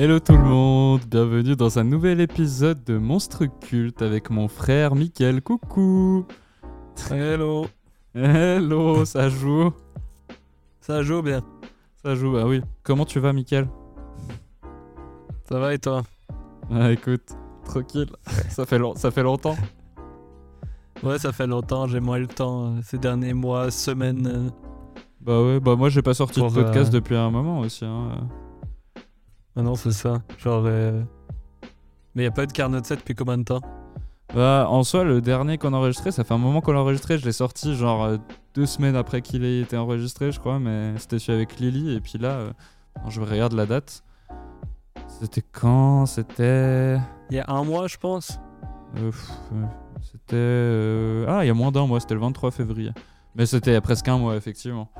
Hello tout le monde, bienvenue dans un nouvel épisode de Monstre Culte avec mon frère Mickaël. Coucou Hello Hello, ça joue? Ça joue bien. Ça joue, ah oui. Comment tu vas Mickaël? Ça va et toi? Ah écoute, tranquille, ça fait, long- ça fait longtemps. Ouais, ça fait longtemps, j'ai moins le temps euh, ces derniers mois, semaines. euh. Bah ouais, bah moi j'ai pas sorti de podcast euh, depuis un moment aussi. Hein. Ah non, c'est ça. Genre. euh, Mais y a pas eu de carnet de set depuis combien de temps? Bah en soi, le dernier qu'on a enregistré, ça fait un moment qu'on l'a enregistré, je l'ai sorti genre euh, deux semaines après qu'il ait été enregistré, je crois, mais c'était celui avec Lily, et puis là, euh, je regarde la date. C'était quand? C'était... Il y a un mois, je pense. C'était. Ah, il y a moins d'un mois, c'était le 23 février. Mais c'était il y a presque un mois, effectivement.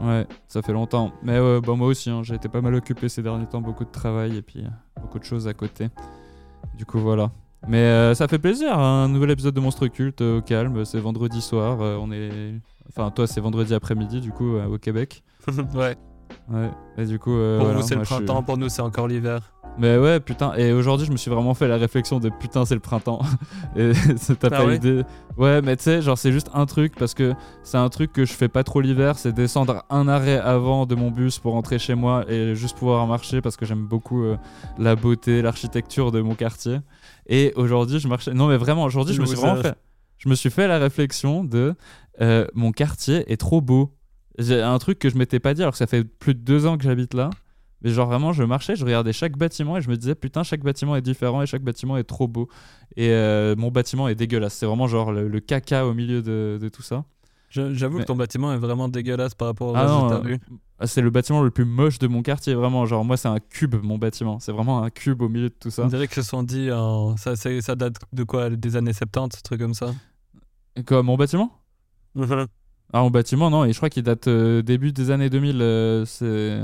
Ouais, ça fait longtemps. Mais ouais, bah, moi aussi, hein, j'ai été pas mal occupé ces derniers temps, beaucoup de travail et puis euh, beaucoup de choses à côté. Du coup, voilà. Mais euh, ça fait plaisir, un nouvel épisode de Monstre Culte euh, au calme. C'est vendredi soir, on est. Enfin, toi, c'est vendredi après-midi, du coup, au Québec. ouais. Ouais, et du coup. Pour voilà, nous, c'est le suis- printemps, pour nous, c'est encore l'hiver. Mais ouais, putain, et aujourd'hui, je me suis vraiment fait la réflexion de putain, c'est le printemps. et t'as Ah pas ouais idée. Ouais, mais tu sais, genre, c'est juste un truc parce que c'est un truc que je fais pas trop l'hiver, c'est descendre un arrêt avant de mon bus pour rentrer chez moi et juste pouvoir marcher parce que j'aime beaucoup euh, la beauté, l'architecture de mon quartier. Et aujourd'hui, je marchais. Non, mais vraiment, aujourd'hui, je me suis vraiment fait. Je me suis fait la réflexion de euh, mon quartier est trop beau. J'ai un truc que je m'étais pas dit alors que ça fait plus de deux ans que j'habite là. Mais genre vraiment, je marchais, je regardais chaque bâtiment et je me disais putain, chaque bâtiment est différent et chaque bâtiment est trop beau. Et euh, mon bâtiment est dégueulasse. C'est vraiment genre le, le caca au milieu de, de tout ça. J'avoue Mais- que ton bâtiment est vraiment dégueulasse par rapport au Ah reste non, ta euh. Ah, C'est le bâtiment le plus moche de mon quartier, vraiment. Genre moi, c'est un cube, mon bâtiment. C'est vraiment un cube au milieu de tout ça. On dirait que se sont dit. en- Ça, ça date de quoi Des années 70, un truc comme ça Quoi, mon bâtiment? Ah, mon bâtiment, non. Et je crois qu'il date euh, début des années 2000. euh, c'est.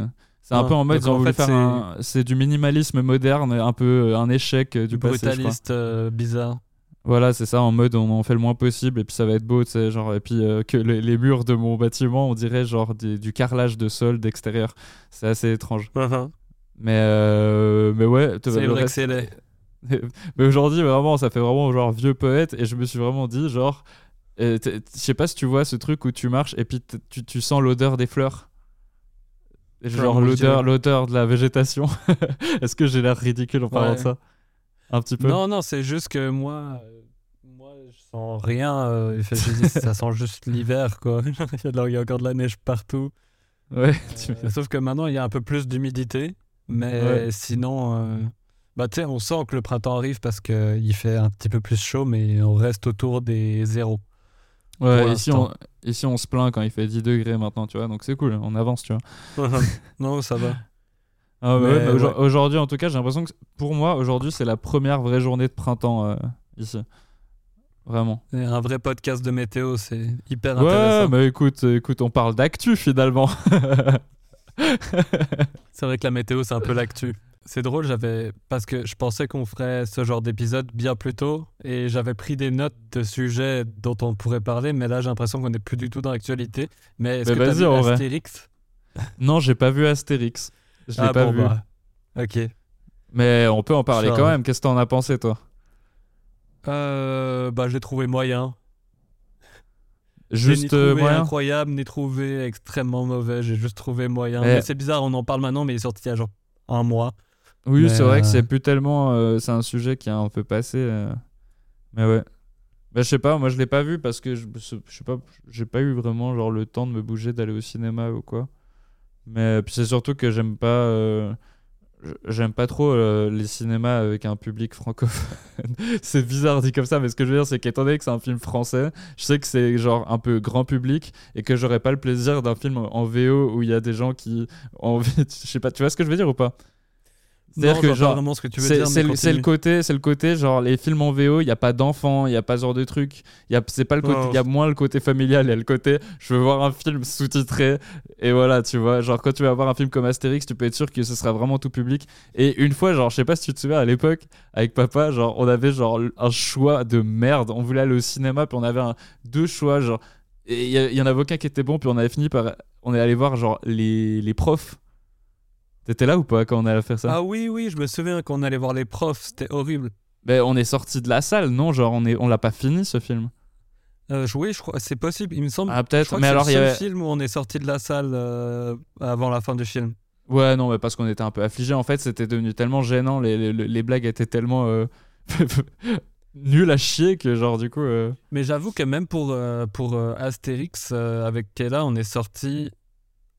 C'est un peu en mode, ils ont voulu fait, faire c'est- du minimalisme moderne, un peu euh, un échec euh, du passé. Brutaliste, euh, bizarre. Voilà, c'est ça, en mode on en fait le moins possible et puis ça va être beau, tu sais, genre, et puis euh, que les, les murs de mon bâtiment, on dirait genre des- du carrelage de sol d'extérieur. C'est assez étrange. Mais, euh, mais ouais, C'est vrai que c'est mais aujourd'hui, vraiment, ça fait vraiment genre vieux poète et je me suis vraiment dit, genre, je sais pas si tu vois ce truc où tu marches et puis tu sens l'odeur des fleurs. Genre l'odeur, l'odeur de la végétation. Est-ce que j'ai l'air ridicule en parlant Ouais. de ça? Un petit peu Non, non, c'est juste que moi, euh, moi, je sens rien. euh, fait, je dis, ça sent juste l'hiver, quoi. il, y a encore de la neige partout. Ouais, tu- Euh, sauf que maintenant, il y a un peu plus d'humidité. Mais Ouais. sinon, bah, tu sais, on sent que le printemps arrive parce qu'il fait un petit peu plus chaud, mais on reste autour des zéros. Ouais, ici on, ici on se plaint quand il fait 10 degrés maintenant, tu vois, donc c'est cool, on avance, tu vois. non, ça va. Ah, mais Mais ouais, mais aujo- ouais. Aujourd'hui, en tout cas, j'ai l'impression que pour moi, aujourd'hui, c'est la première vraie journée de printemps euh, ici. Vraiment. Et un vrai podcast de météo, c'est hyper Ouais, intéressant. mais écoute, euh, écoute, on parle d'actu finalement. C'est vrai que la météo, c'est un peu l'actu. C'est drôle, j'avais parce que je pensais qu'on ferait ce genre d'épisode bien plus tôt et j'avais pris des notes de sujets dont on pourrait parler, mais là j'ai l'impression qu'on n'est plus du tout dans l'actualité. Mais est-ce que t'as vu. Astérix? Non, j'ai pas vu Astérix. Je l'ai Ah pas bon, vu. bah, Ok. Mais on peut en parler quand même. Qu'est-ce que t'en as pensé, toi? Euh, bah j'ai trouvé moyen. Juste ni trouvé euh, moyen? incroyable, ni trouvé extrêmement mauvais. J'ai juste trouvé moyen. Eh. Mais c'est bizarre, on en parle maintenant, mais il est sorti il y a genre un mois. Oui, c'est vrai que euh, c'est plus tellement. euh, c'est un sujet qui a un peu passé. euh, Mais ouais. Bah, je sais pas, moi je l'ai pas vu parce que je, je sais pas, j'ai pas eu vraiment genre le temps de me bouger, d'aller au cinéma ou quoi. Mais c'est surtout que j'aime pas. euh, J'aime pas trop euh, les cinémas avec un public francophone. c'est bizarre dit comme ça, mais ce que je veux dire, c'est qu'étant donné que c'est un film français, je sais que c'est genre un peu grand public et que j'aurais pas le plaisir d'un film en VO où il y a des gens qui ont envie. Je sais pas, tu vois ce que je veux dire ou pas? C'est-à-dire Non, que je vois pas genre, vraiment ce que tu veux c'est dire. c'est mais le, côté, c'est le côté genre les films en VO, il y a pas d'enfants, il y a pas ce genre de truc, il y a c'est pas le côté, il y a moins le côté familial, il y a le côté je veux voir un film sous-titré et voilà, tu vois, genre quand tu vas voir un film comme Astérix, tu peux être sûr que ce sera vraiment tout public. Et une fois, genre je sais pas si tu te souviens à l'époque avec papa, genre on avait genre un choix de merde, on voulait aller au cinéma puis on avait un- deux choix genre. Et il y, a- il y en avait aucun qui était bon puis on avait fini par on est allé voir genre les, les profs T'étais là ou pas quand on allait faire ça Ah oui, oui, je me souviens qu'on allait voir les profs, c'était horrible. Ben, on est sorti de la salle, non? Genre, on, est, on l'a pas fini ce film? Euh, oui, je crois, c'est possible, il me semble. Ah, peut-être. Mais que alors, c'est il y seul avait. film où on est sorti de la salle euh, avant la fin du film. Ouais, non, mais parce qu'on était un peu affligés. En fait, c'était devenu tellement gênant. Les, les, les blagues étaient tellement euh, nulles à chier que, genre, du coup. euh, Mais j'avoue que même pour, pour Astérix avec Kella, on est sorti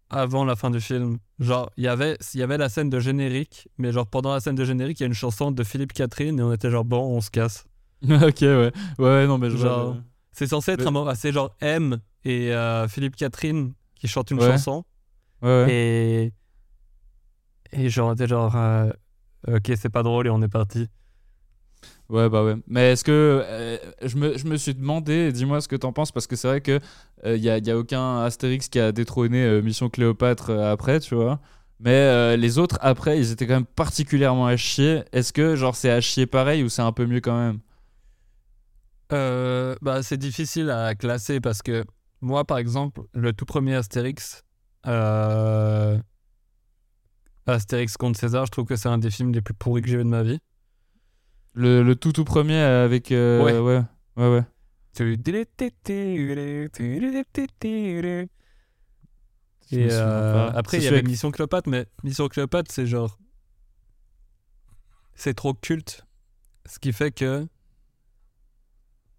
avant la fin du film. Genre, il y avait- il y avait la scène de générique, mais genre pendant la scène de générique, il y a une chanson de Philippe Catherine et on était genre bon, on se casse. ok, ouais. Ouais, non, mais Genre, C'est censé être un moment assez genre M et euh, Philippe Catherine qui chantent une Ouais. chanson. Ouais, ouais. Et. Et genre, on était genre. euh, ok, c'est pas drôle et on est parti. Ouais, bah ouais. Mais est-ce que. euh, je, me, je me suis demandé, dis-moi ce que t'en penses, parce que c'est vrai que il y, a, y a aucun Astérix qui a détrôné euh, Mission Cléopâtre euh, après, tu vois. Mais euh, les autres, après, ils étaient quand même particulièrement à chier. Est-ce que, genre, c'est à chier pareil ou c'est un peu mieux quand même? Euh, bah, c'est difficile à classer parce que moi, par exemple, le tout premier Astérix, euh, Astérix contre César, je trouve que c'est un des films les plus pourris que j'ai vu de ma vie. Le, le tout tout premier avec. euh, Ouais. ouais. Ouais, ouais. Et euh, après, il y avait avec- Mission Cléopâtre, mais Mission Cléopâtre, c'est genre. C'est trop culte. Ce qui fait que.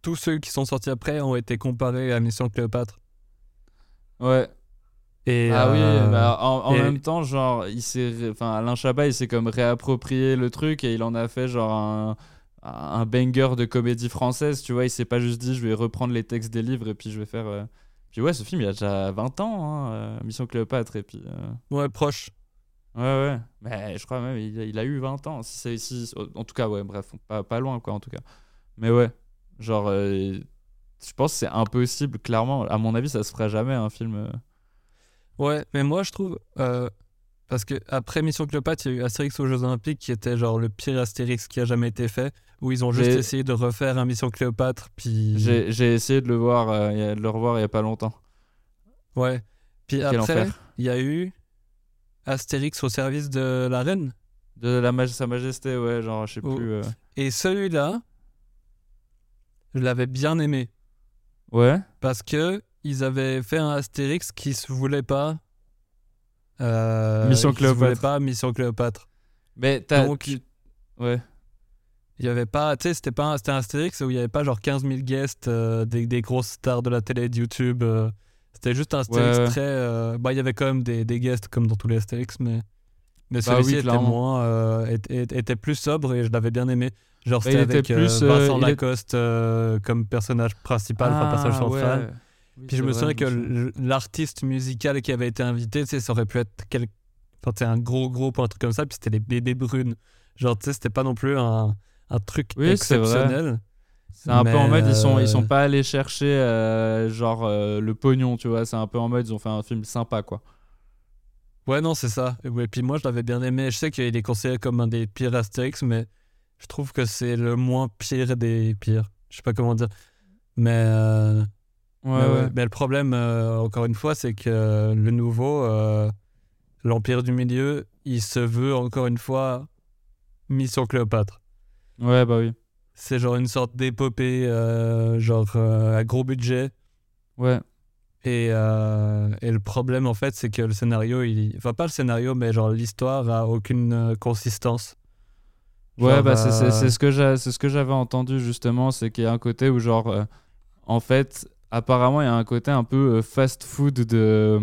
Tous ceux qui sont sortis après ont été comparés à Mission Cléopâtre. Ouais. Et, Ah euh, oui, bah, en, en et- même temps, genre, il s'est, enfin, Alain Chabat, il s'est comme réapproprié le truc et il en a fait genre un, un banger de comédie française, tu vois. Il s'est pas juste dit, je vais reprendre les textes des livres et puis je vais faire. euh, Puis ouais, ce film, il a déjà 20 ans, hein, euh, Mission Cléopâtre, et puis. euh, Ouais, proche. Ouais, ouais. Mais je crois même, il, a- il a eu 20 ans. Si c'est si, en tout cas, ouais, bref, pas, pas loin, quoi, en tout cas. Mais ouais, genre, euh, je pense que c'est impossible, clairement. À mon avis, ça se fera jamais un film. Ouais, mais moi je trouve. euh, parce que après Mission Cléopâtre, il y a eu Astérix aux Jeux Olympiques qui était genre le pire Astérix qui a jamais été fait, où ils ont juste essayé de refaire un Mission Cléopâtre, puis. J'ai essayé de le voir, euh, de le revoir il y a pas longtemps. Ouais. Puis Quel après, il y a eu Astérix au service de la reine. De la maj- Sa Majesté, ouais, genre, je sais Oh. plus. euh, Et celui-là, je l'avais bien aimé. Ouais. Parce que ils avaient fait un Astérix qui se voulait pas. euh, Mission qui se voulait Cléopâtre. pas Mission Cléopâtre. Mais t'as. Donc- tu- Ouais. Il y avait pas, tu sais, c'était pas, un- c'était un Astérix où il y avait pas genre 15 000 guests, euh, des, des grosses stars de la télé, de YouTube. euh, c'était juste un Astérix Ouais, très. euh, bah, il y avait quand même des, des guests comme dans tous les Astérix, mais mais Bah celui-ci oui, était moins, euh, était, était plus sobre et je l'avais bien aimé. Genre Bah, c'était était avec euh, plus, euh, Vincent est- Lacoste euh, comme personnage principal, enfin personnage Ah, ouais. Oui, Puis je me souviens que l'artiste musical qui avait été invité, tu sais, ça aurait pu être quel... enfin, un gros groupe ou un truc comme ça, puis c'était les bébés brunes. Genre, tu sais, c'était pas non plus un, un truc Oui, exceptionnel. C'est un peu en mode, ils sont, ils sont euh, pas allés chercher, euh, genre, euh, le pognon, tu vois. C'est un peu en mode, ils ont fait un film sympa, quoi. Ouais, non, c'est ça. Et ouais, puis moi, je l'avais bien aimé. Je sais qu'il est considéré comme un des pires Astérix, mais je trouve que c'est le moins pire des pires. Je sais pas comment dire. Mais, euh, Ouais, mais, ouais. Mais le problème, euh, encore une fois, c'est que le nouveau, euh, l'Empire du Milieu, il se veut encore une fois Mission Cléopâtre. Ouais, bah oui. C'est genre une sorte d'épopée, euh, genre à gros budget. Ouais. Et, et le problème, en fait, c'est que le scénario, il... enfin, pas le scénario, mais genre l'histoire a aucune consistance. Ouais, bah c'est ce que j'a- c'est ce que j'avais entendu justement, c'est qu'il y a un côté où genre, en fait, apparemment il y a un côté un peu euh, fast food de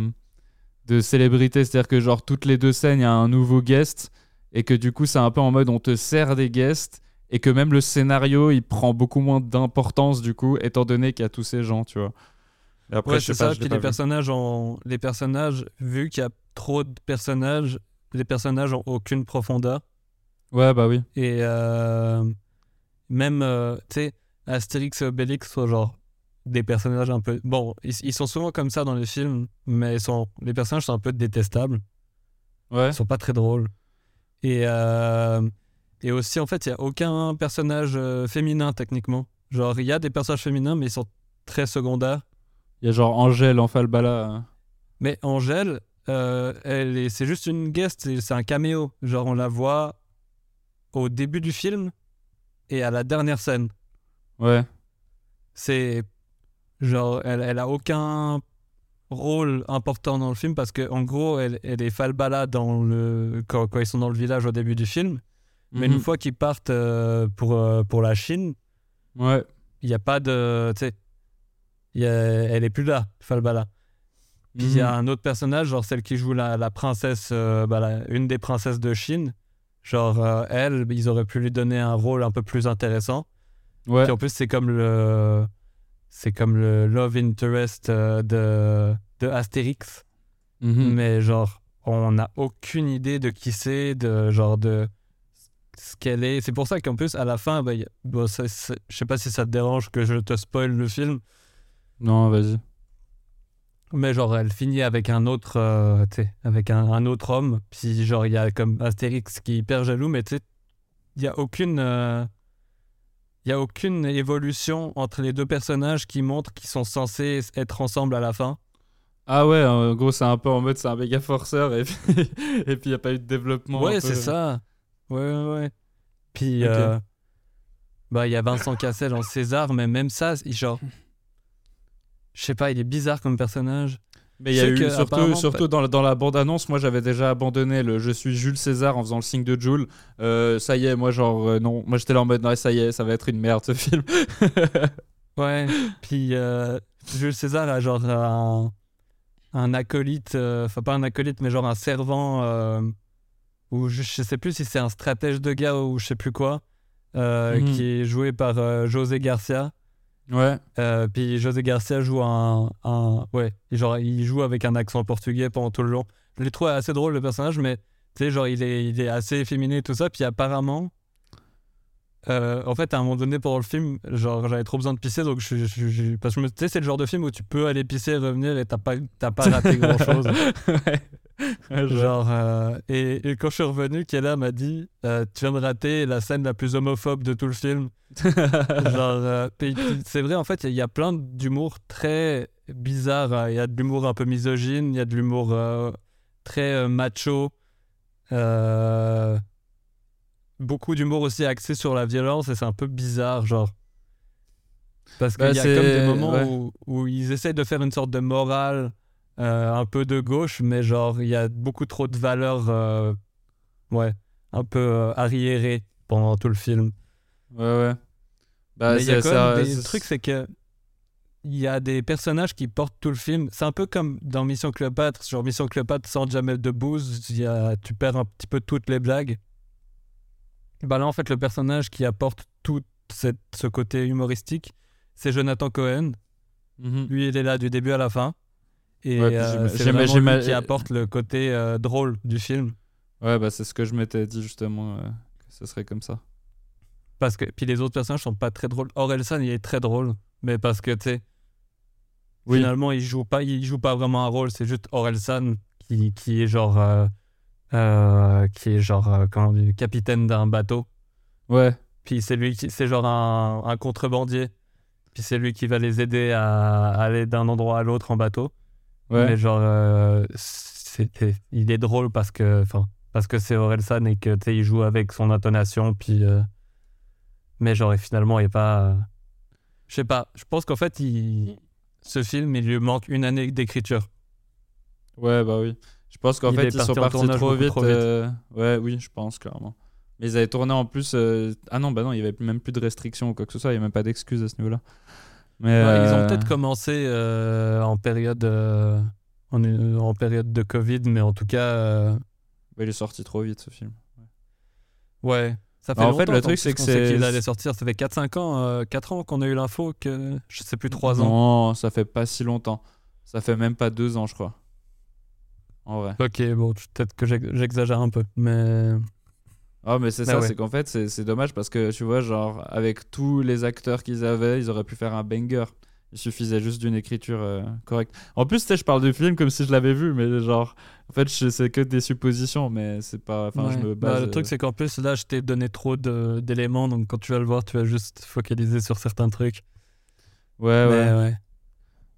de célébrité, c'est-à-dire que genre toutes les deux scènes il y a un nouveau guest et que du coup c'est un peu en mode on te sert des guests et que même le scénario il prend beaucoup moins d'importance du coup étant donné qu'il y a tous ces gens, tu vois. Et après, ouais, je sais c'est pas, ça. je l'ai Puis pas les vu. personnages, ont... les personnages, vu qu'il y a trop de personnages, les personnages ont aucune profondeur. Ouais, bah oui. Et euh, même, euh, tu sais, Astérix et Obélix sont genre des personnages un peu. Bon, ils, ils sont souvent comme ça dans les films, mais ils sont... les personnages sont un peu détestables. Ouais. Ils sont pas très drôles. Et, euh, et aussi, en fait, il n'y a aucun personnage euh, féminin, techniquement. Genre, il y a des personnages féminins, mais ils sont très secondaires. Il y a genre Angèle en Falbala. euh. Mais Angèle, euh, elle est- c'est juste une guest, c'est c'est un caméo. Genre, on la voit au début du film et à la dernière scène. Ouais. C'est genre, elle, elle a aucun rôle important dans le film parce que en gros, elle, elle est Falbala dans le quand, quand ils sont dans le village au début du film. Mais Mhm. une fois qu'ils partent euh, pour euh, pour la Chine, Ouais. il y a pas de, tu sais, elle est plus là, Falbala. Puis il y a Mhm. un autre personnage, genre celle qui joue la, la princesse, euh, bah, la- une des princesses de Chine. Genre, euh, elle, ils auraient pu lui donner un rôle un peu plus intéressant. Ouais. Puis en plus, c'est comme le. C'est comme le love interest euh, de, de Astérix. Mhm. Mais genre, on n'a aucune idée de qui c'est, de genre de ce qu'elle est. C'est pour ça qu'en plus, à la fin, bah, bon, ça- je sais pas si ça te dérange que je te spoil le film. Non, vas-y. Mais genre, elle finit avec un autre, euh, avec un, un autre homme. Puis genre, il y a comme Astérix qui est hyper jaloux, mais tu sais, il y a aucune, euh, il y a aucune évolution entre les deux personnages qui montrent qu'ils sont censés être ensemble à la fin? Ah ouais, en gros, c'est un peu en mode c'est un méga forceur et puis il n'y a pas eu de développement. ouais, c'est ça. Ouais, ouais, ouais. Puis, euh, bah, il y a Vincent Cassel en César, mais même ça, genre, je sais pas, il est bizarre comme personnage. Mais il y a eu, surtout, surtout dans, la- dans la bande-annonce, moi j'avais déjà abandonné le Je suis Jules César en faisant le signe de Jules. Euh, ça y est, moi genre, euh, non. Moi j'étais là en mode, non, ça y est, ça va être une merde ce film. Ouais. Puis euh, Jules César a genre un, un acolyte, enfin pas un acolyte, mais genre un servant, ou je, je sais plus si c'est un stratège de gars ou je sais plus quoi, Mhm. qui est joué par José Garcia. Ouais. Euh, puis José Garcia joue un, un- ouais, genre il joue avec un accent portugais pendant tout le long. Je l'ai trouvé assez drôle le personnage, mais tu sais genre il est, il est assez efféminé et tout ça. Puis apparemment, euh, en fait à un moment donné pendant le film, genre j'avais trop besoin de pisser, donc je, je- je- parce que tu sais c'est le genre de film où tu peux aller pisser et revenir et t'as pas t'as pas raté grand chose. ouais. Genre, euh, et, et quand je suis revenu, Kella m'a dit euh, Tu viens de rater la scène la plus homophobe de tout le film. Genre, c'est vrai, en fait, il y, a plein d'humour très bizarre. hein. Il y a de l'humour un peu misogyne, il y a de l'humour très macho. euh, beaucoup d'humour aussi axé sur la violence, et c'est un peu bizarre, genre. Parce qu'il Bah, y a comme des moments ouais. où, où ils essayent de faire une sorte de morale euh, un peu de gauche, mais genre, il y a beaucoup trop de valeurs, euh, ouais, un peu euh, arriérées pendant tout le film. ouais, ouais. Bah, Mais il y a c'est- quand ça- même des c'est- trucs, c'est que il y a des personnages qui portent tout le film. C'est un peu comme dans Mission Cléopâtre. Genre Mission Cléopâtre sans Jamel Debbouze, y a, tu perds un petit peu toutes les blagues. Bah là, en fait, le personnage qui apporte tout cette, ce côté humoristique, c'est Jonathan Cohen. Mhm. Lui, il est là du début à la fin. Et Ouais, euh, c'est vraiment lui qui apporte le côté euh, drôle du film. Ouais, bah c'est ce que je m'étais dit justement, euh, que ce serait comme ça. Parce que puis les autres personnages sont pas très drôles. Orelsan, il est très drôle, mais parce que tu sais, Oui. finalement, il joue pas, il joue pas vraiment un rôle. C'est juste Orelsan qui, qui est genre, euh, qui est genre, euh, comment on dit, capitaine d'un bateau. Ouais. Puis c'est lui qui, c'est genre un, un contrebandier. Puis c'est lui qui va les aider à, à aller d'un endroit à l'autre en bateau. Ouais. Mais genre, euh, c'est- il est drôle parce que, enfin, parce que c'est Orelsan et que tu sais, il joue avec son intonation. Puis, euh, mais genre, et finalement, il est pas. je sais pas. Je pense qu'en fait, il, ce film, il lui manque une année d'écriture. Ouais, bah oui. Je pense qu'en Il fait, ils sont partis trop vite. trop vite. euh, Ouais, oui, je pense, clairement. Mais ils avaient tourné en plus. euh, Ah non, bah non, il y avait même plus de restrictions ou quoi que ce soit. Il n'y a même pas d'excuses à ce niveau-là. Mais Ouais, Ils ont euh, peut-être commencé euh, en période, euh, en, en période de Covid, mais en tout cas, il est sorti trop vite ce film. ouais. Ça fait Bah, en fait, le truc, c'est que c'est- qu'il allait sortir. Ça fait 4-5 ans, euh, 4 ans qu'on a eu l'info que je sais plus 3 ans. Non, ça fait pas si longtemps. Ça fait même pas deux ans, je crois. En vrai. Ok, bon, peut-être que j'ex- j'exagère un peu, mais Ah, mais c'est ça, ouais. c'est qu'en fait, c'est dommage parce que tu vois, genre, avec tous les acteurs qu'ils avaient, ils auraient pu faire un banger. Il suffisait juste d'une écriture euh, correcte. En plus, tu sais, je parle du film comme si je l'avais vu, mais genre, en fait, c'est que des suppositions, mais c'est pas. Enfin, je me Bah, base. le truc, euh, c'est qu'en plus, là, je t'ai donné trop d'éléments, donc quand tu vas le voir, tu vas juste focaliser sur certains trucs. Ouais, ouais. Ouais.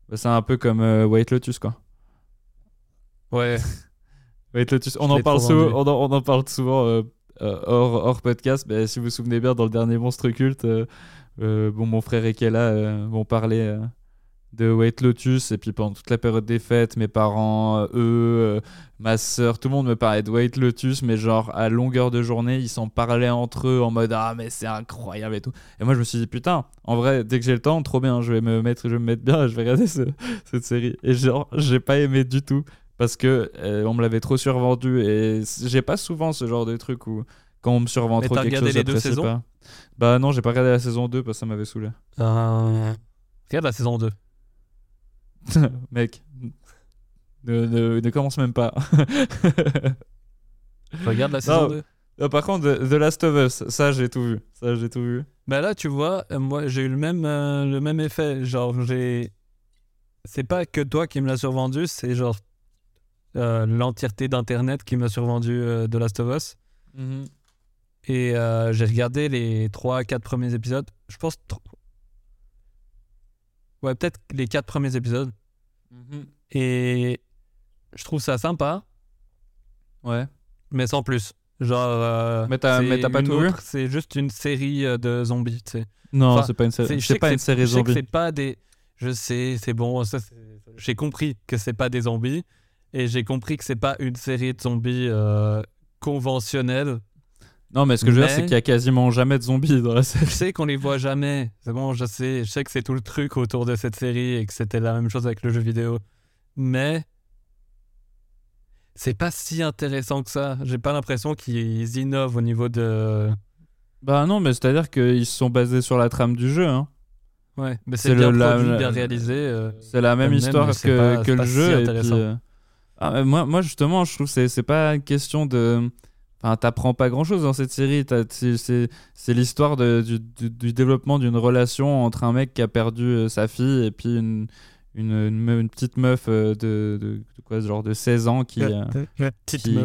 Bah, c'est un peu comme euh, White Lotus, quoi. Ouais. White Lotus. On en, parle souvent, on, en, on en parle souvent euh, euh, hors, hors podcast. Mais si vous vous souvenez bien, dans le dernier Monstre Culte, euh, euh, bon, mon frère et Kella euh, vont parler de White Lotus. Et puis pendant toute la période des fêtes, mes parents, eux, ma soeur, tout le monde me parlait de White Lotus. Mais genre, à longueur de journée, ils s'en parlaient entre eux en mode Ah, mais c'est incroyable et tout. Et moi, je me suis dit Putain, en vrai, dès que j'ai le temps, trop bien, je vais me mettre, je vais me mettre bien, je vais regarder ce- cette série. Et genre, j'ai pas aimé du tout parce que euh, on me l'avait trop survendu et j'ai pas souvent ce genre de truc où quand on me survend Mais trop quelque regardé chose les deux saisons pas. Bah non, j'ai pas regardé la saison 2 parce que ça m'avait saoulé. Euh, Regarde la saison 2. Mec, ne, ne, ne commence même pas. Regarde la saison Non. 2. Euh, Par contre, The, Last of Us, ça j'ai tout vu. Ça j'ai tout vu. Bah là, tu vois, euh, moi j'ai eu le même, euh, le même effet. Genre, j'ai. C'est pas que toi qui me l'as survendu, c'est genre euh, l'entièreté d'Internet qui m'a survendu euh, The Last of Us. Et euh, j'ai regardé les 3-4 premiers épisodes. Je pense. Ouais, peut-être les 4 premiers épisodes. Et je trouve ça sympa, Ouais. mais sans plus. Genre. euh, Mais t'as- c'est mais t'as pas tout vu C'est juste une série de zombies, tu sais. Non, Enfin, c'est pas une série. C'est- pas une série je sais que c'est pas des. Je sais, c'est bon. J'ai compris que c'est pas des zombies et j'ai compris que c'est pas une série de zombies euh, conventionnelle. Non, mais ce que je veux dire, c'est qu'il y a quasiment jamais de zombies dans la Je série. sais qu'on les voit jamais. C'est bon, je sais. Je sais que c'est tout le truc autour de cette série et que c'était la même chose avec le jeu vidéo. Mais c'est pas si intéressant que ça. J'ai pas l'impression qu'ils innovent au niveau de. Bah non, mais c'est-à-dire qu'ils se sont basés sur la trame du jeu. Hein. Ouais, mais C'est bien la- produit, bien réalisé. euh, C'est la même Même, histoire que, pas- que c'est le pas si jeu. et puis, euh, ah, moi, moi, justement, je trouve que c'est- pas une question de. Enfin, t'apprends pas grand chose dans cette série. C'est l'histoire du, du- du développement d'une relation entre un mec qui a perdu euh, sa fille et puis une, une, une me- une petite meuf euh, de, de, de quoi, genre de 16 ans qui. euh,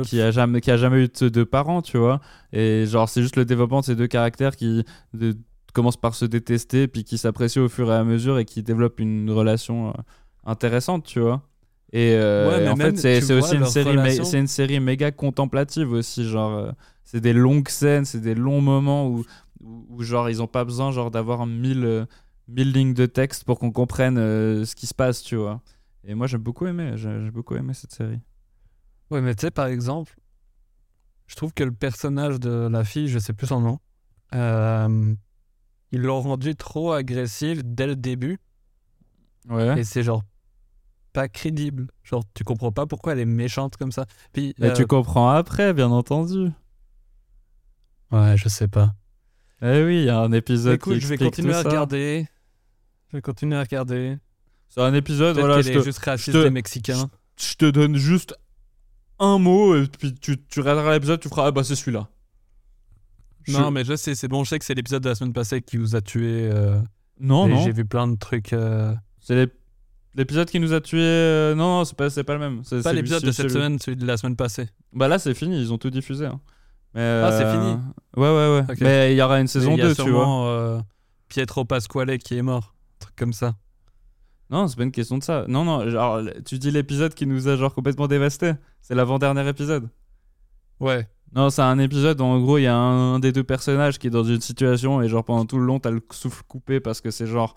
qui, a jamais qui a jamais eu de, de parents tu vois et genre c'est juste le développement de ces deux caractères qui de- commencent par se détester puis qui s'apprécient au fur et à mesure et qui développent une relation intéressante tu vois et, euh, Ouais, et mais en fait c'est aussi une série relation- c'est une série méga contemplative aussi genre euh, c'est des longues scènes c'est des longs moments où, où, où, genre ils ont pas besoin genre d'avoir mille euh, mille lignes de texte pour qu'on comprenne ce qui se passe tu vois. Et moi j'ai beaucoup aimé j'ai beaucoup aimé cette série. Ouais, mais tu sais, par exemple, je trouve que le personnage de la fille, je sais plus son nom, euh, ils l'ont rendu trop agressif dès le début. ouais. Et c'est genre pas crédible. Genre, tu comprends pas pourquoi elle est méchante comme ça. Puis, Mais euh, tu comprends après, bien entendu. Ouais, je sais pas. Eh oui, il y a un épisode Écoute, qui je vais continuer à regarder. Je vais continuer à regarder. C'est un épisode, voilà, je est te, juste raciste te- des Mexicains. je te donne juste un mot, et puis tu, tu regarderas l'épisode, tu feras, ah bah c'est celui-là. Je- Non, mais je sais, c'est bon. Je sais que c'est l'épisode de la semaine passée qui vous a tué. euh, Non, non, J'ai vu plein de trucs. euh, c'est l'épisode qui nous a tués. euh, Non, non, c'est pas, pas le même. C'est, Pas l'épisode de cette le- semaine, celui de la semaine passée. Bah là, c'est fini, ils ont tout diffusé. hein. Mais, Ah, c'est euh, fini Ouais, ouais, ouais. Mais il y aura une saison Mais il y a 2, tu vois. euh, Pietro Pasquale qui est mort. Un truc comme ça. Non, c'est pas une question de ça. Non, non, genre, tu dis l'épisode qui nous a genre complètement dévasté. C'est l'avant-dernier épisode. Ouais. Non, c'est un épisode où en gros il y a un, un des deux personnages qui est dans une situation et genre pendant tout le long t'as le souffle coupé parce que c'est genre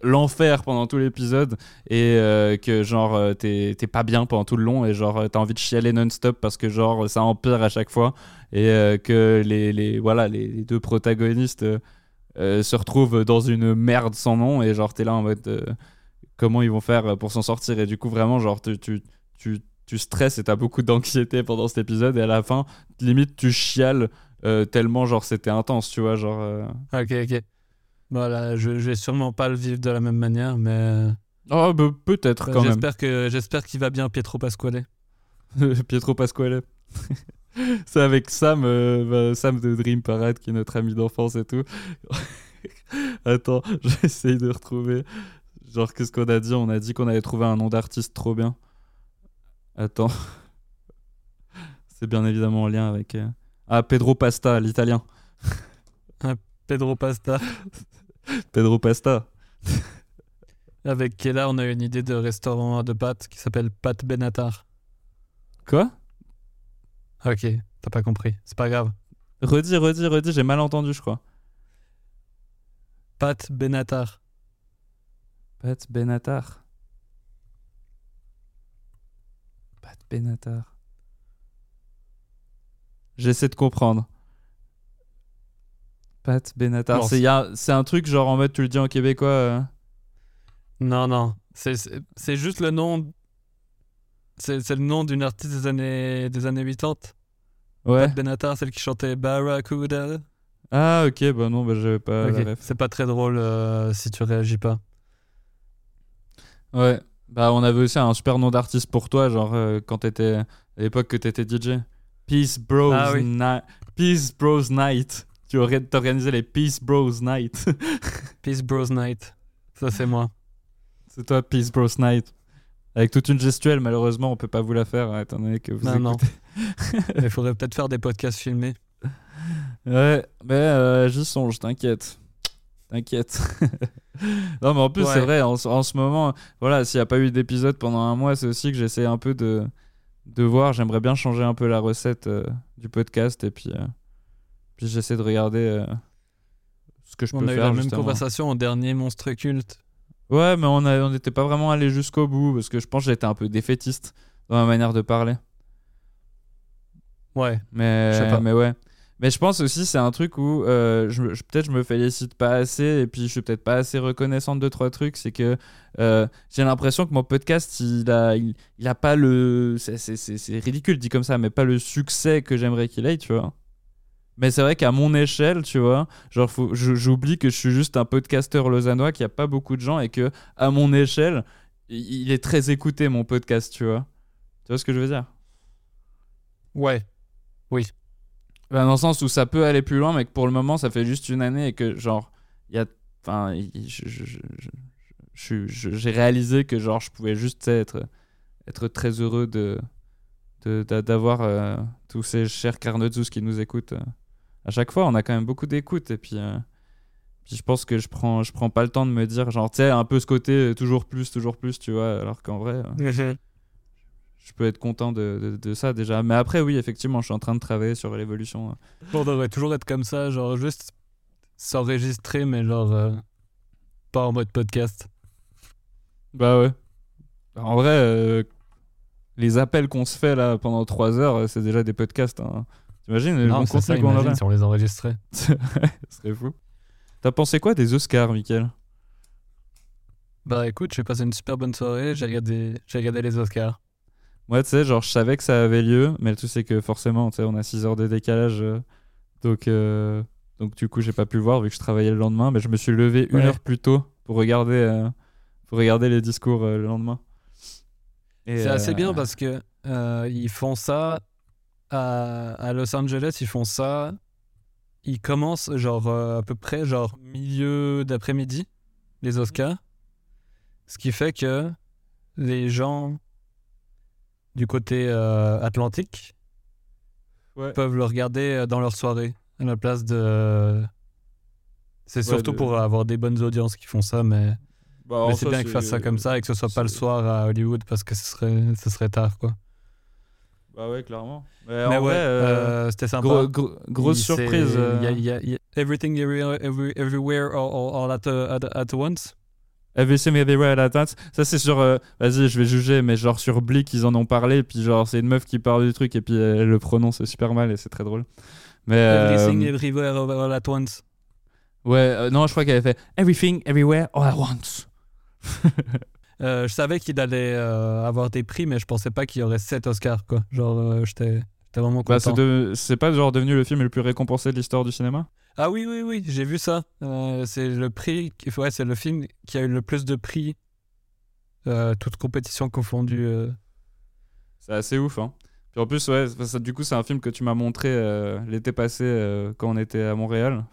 l'enfer pendant tout l'épisode et euh, que genre euh, t'es pas bien pendant tout le long et genre euh, t'as envie de chialer non-stop parce que genre ça empire à chaque fois et que les, les voilà les, deux protagonistes se retrouvent dans une merde sans nom et genre t'es là en mode comment ils vont faire pour s'en sortir et du coup vraiment genre tu, tu, tu, tu stresses et t'as beaucoup d'anxiété pendant cet épisode et à la fin limite tu chiales tellement genre c'était intense tu vois genre Ok, ok. Voilà, je, je vais sûrement pas le vivre de la même manière, mais oh bah, peut-être quand même. j'espère que j'espère qu'il va bien Pietro Pasquale. Pietro Pasquale. C'est avec Sam euh, bah, Sam de Dream Parade qui est notre ami d'enfance et tout. Attends j'essaye de retrouver. Genre qu'est-ce qu'on a dit? On a dit qu'on avait trouvé un nom d'artiste trop bien. Attends. C'est bien évidemment en lien avec euh, ah Pedro Pasta l'italien. Pedro Pasta. Pedro Pasta Avec Kella, on a une idée de restaurant de pâtes qui s'appelle Pâtes Benatar. Quoi? Ok, t'as pas compris. C'est pas grave. Redis, redis, redis, j'ai mal entendu, je crois. Pat Benatar. Pat Benatar. Pat Benatar. J'essaie de comprendre. Pat Benatar. C'est un truc genre en mode tu le dis en québécois. euh, Non, non. C'est- juste le nom. C'est le nom d'une artiste des années, des années 80. Ouais. Pat Benatar, celle qui chantait Barracuda. Ah ok, bah non, bah j'avais pas. C'est pas très drôle euh, si tu réagis pas. Ouais. Bah on avait aussi un super nom d'artiste pour toi, genre euh, quand t'étais à l'époque que t'étais DJ. Peace Bros Ah oui. Peace Bros Night. Tu aurais t'organisais les Peace Bros Night. Peace Bros Night. Ça, c'est moi. C'est toi Peace Bros Night. Avec toute une gestuelle, malheureusement, on peut pas vous la faire hein, étant donné que vous Non, non. écoutez. Il faudrait peut-être faire des podcasts filmés. Ouais, mais euh, j'y songe, t'inquiète. T'inquiète. non, mais en plus, Ouais. c'est vrai, en, ce- en ce moment, voilà, s'il n'y a pas eu d'épisode pendant un mois, c'est aussi que j'essaie un peu de, de voir. J'aimerais bien changer un peu la recette euh, du podcast et puis, euh, puis j'essaie de regarder euh, ce que je On peux a eu faire. la même conversation au dernier Monstre Culte. Ouais, mais on on n'était pas vraiment allé jusqu'au bout parce que je pense que j'étais un peu défaitiste dans ma manière de parler. Ouais. Mais, Je sais pas. mais ouais. Mais je pense aussi c'est un truc où euh, je, peut-être je me félicite pas assez et puis je suis peut-être pas assez reconnaissant de trois trucs. C'est que euh, j'ai l'impression que mon podcast il a il, il a pas le c'est ridicule dit comme ça mais pas le succès que j'aimerais qu'il ait tu vois. Mais c'est vrai qu'à mon échelle tu vois genre j'oublie que je suis juste un podcasteur lausannois qu'il y a pas beaucoup de gens et que à mon échelle il, est très écouté mon podcast tu vois. Tu vois ce que je veux dire? Ouais. Ben, dans le sens où ça peut aller plus loin, mais que pour le moment, ça fait juste une année et que, genre, il y a. Enfin, j'ai réalisé que, genre, je pouvais juste être, être très heureux de de- d'a- d'avoir euh, tous ces chers carnotzus qui nous écoutent. euh. À chaque fois, on a quand même beaucoup d'écoute et puis. euh, puis je pense que je prends, je prends pas le temps de me dire, genre, tu sais, un peu ce côté euh, toujours plus, toujours plus, tu vois, alors qu'en vrai, euh, je peux être content de, de- de ça déjà. Mais après, oui, effectivement, je suis en train de travailler sur l'évolution. On devrait toujours être comme ça, genre juste s'enregistrer, mais genre euh, pas en mode podcast. Bah ouais. En vrai, euh, les appels qu'on se fait là pendant 3 heures, c'est déjà des podcasts. Hein. T'imagines le non, c'est ça, imagine si on les enregistrait. Ce serait fou. T'as pensé quoi des Oscars, Mickaël Bah écoute, j'ai passé une super bonne soirée, j'ai regardé, j'ai regardé les Oscars. Moi, tu sais, genre, je savais que ça avait lieu, mais le truc, c'est que forcément, tu sais, on a 6 heures de décalage. euh, donc, euh, donc, du coup, j'ai pas pu le voir vu que je travaillais le lendemain, mais je me suis levé une Ouais. heure plus tôt pour regarder, euh, pour regarder les discours euh, le lendemain. Et, C'est assez bien parce que euh, ils font ça à, à Los Angeles, ils font ça. Ils commencent genre euh, à peu près genre milieu d'après-midi les Oscars, ce qui fait que les gens du côté euh, atlantique Ouais. peuvent le regarder euh, dans leur soirée à la place de. C'est Ouais, surtout de- pour avoir des bonnes audiences qui font ça, mais, bah, mais c'est bien qu'ils fassent ça comme ça et que ce soit pas le soir à Hollywood parce que ce serait, ce serait tard quoi. Bah ouais, clairement. Mais, Mais en ouais, euh, euh, c'était sympa. gros- gros- grosse surprise. euh, il y a- il y a- il y a everything everywhere, every- everywhere all, all- at, uh, at, at once. Everything Everywhere at Once. Ça, c'est sur. euh, Vas-y, je vais juger, mais genre sur Blick, ils en ont parlé. Puis genre, c'est une meuf qui parle du truc et puis elle le prononce super mal et c'est très drôle. Mais. Everything everywhere all, all at once. ouais, non, je crois qu'elle avait fait Everything Everywhere All at Once. Euh, je savais qu'il allait euh, avoir des prix, mais je pensais pas qu'il y aurait 7 Oscars quoi. Genre, euh, j'étais Bah, c'est de- c'est pas genre devenu le film le plus récompensé de l'histoire du cinéma? Ah oui, oui, oui, j'ai vu ça. Euh, c'est le prix, qui- ouais, c'est le film qui a eu le plus de prix, euh, toute compétition confondue. euh. C'est assez ouf, hein. Puis en plus, ouais, ça- du coup, c'est un film que tu m'as montré l'été passé quand on était à Montréal.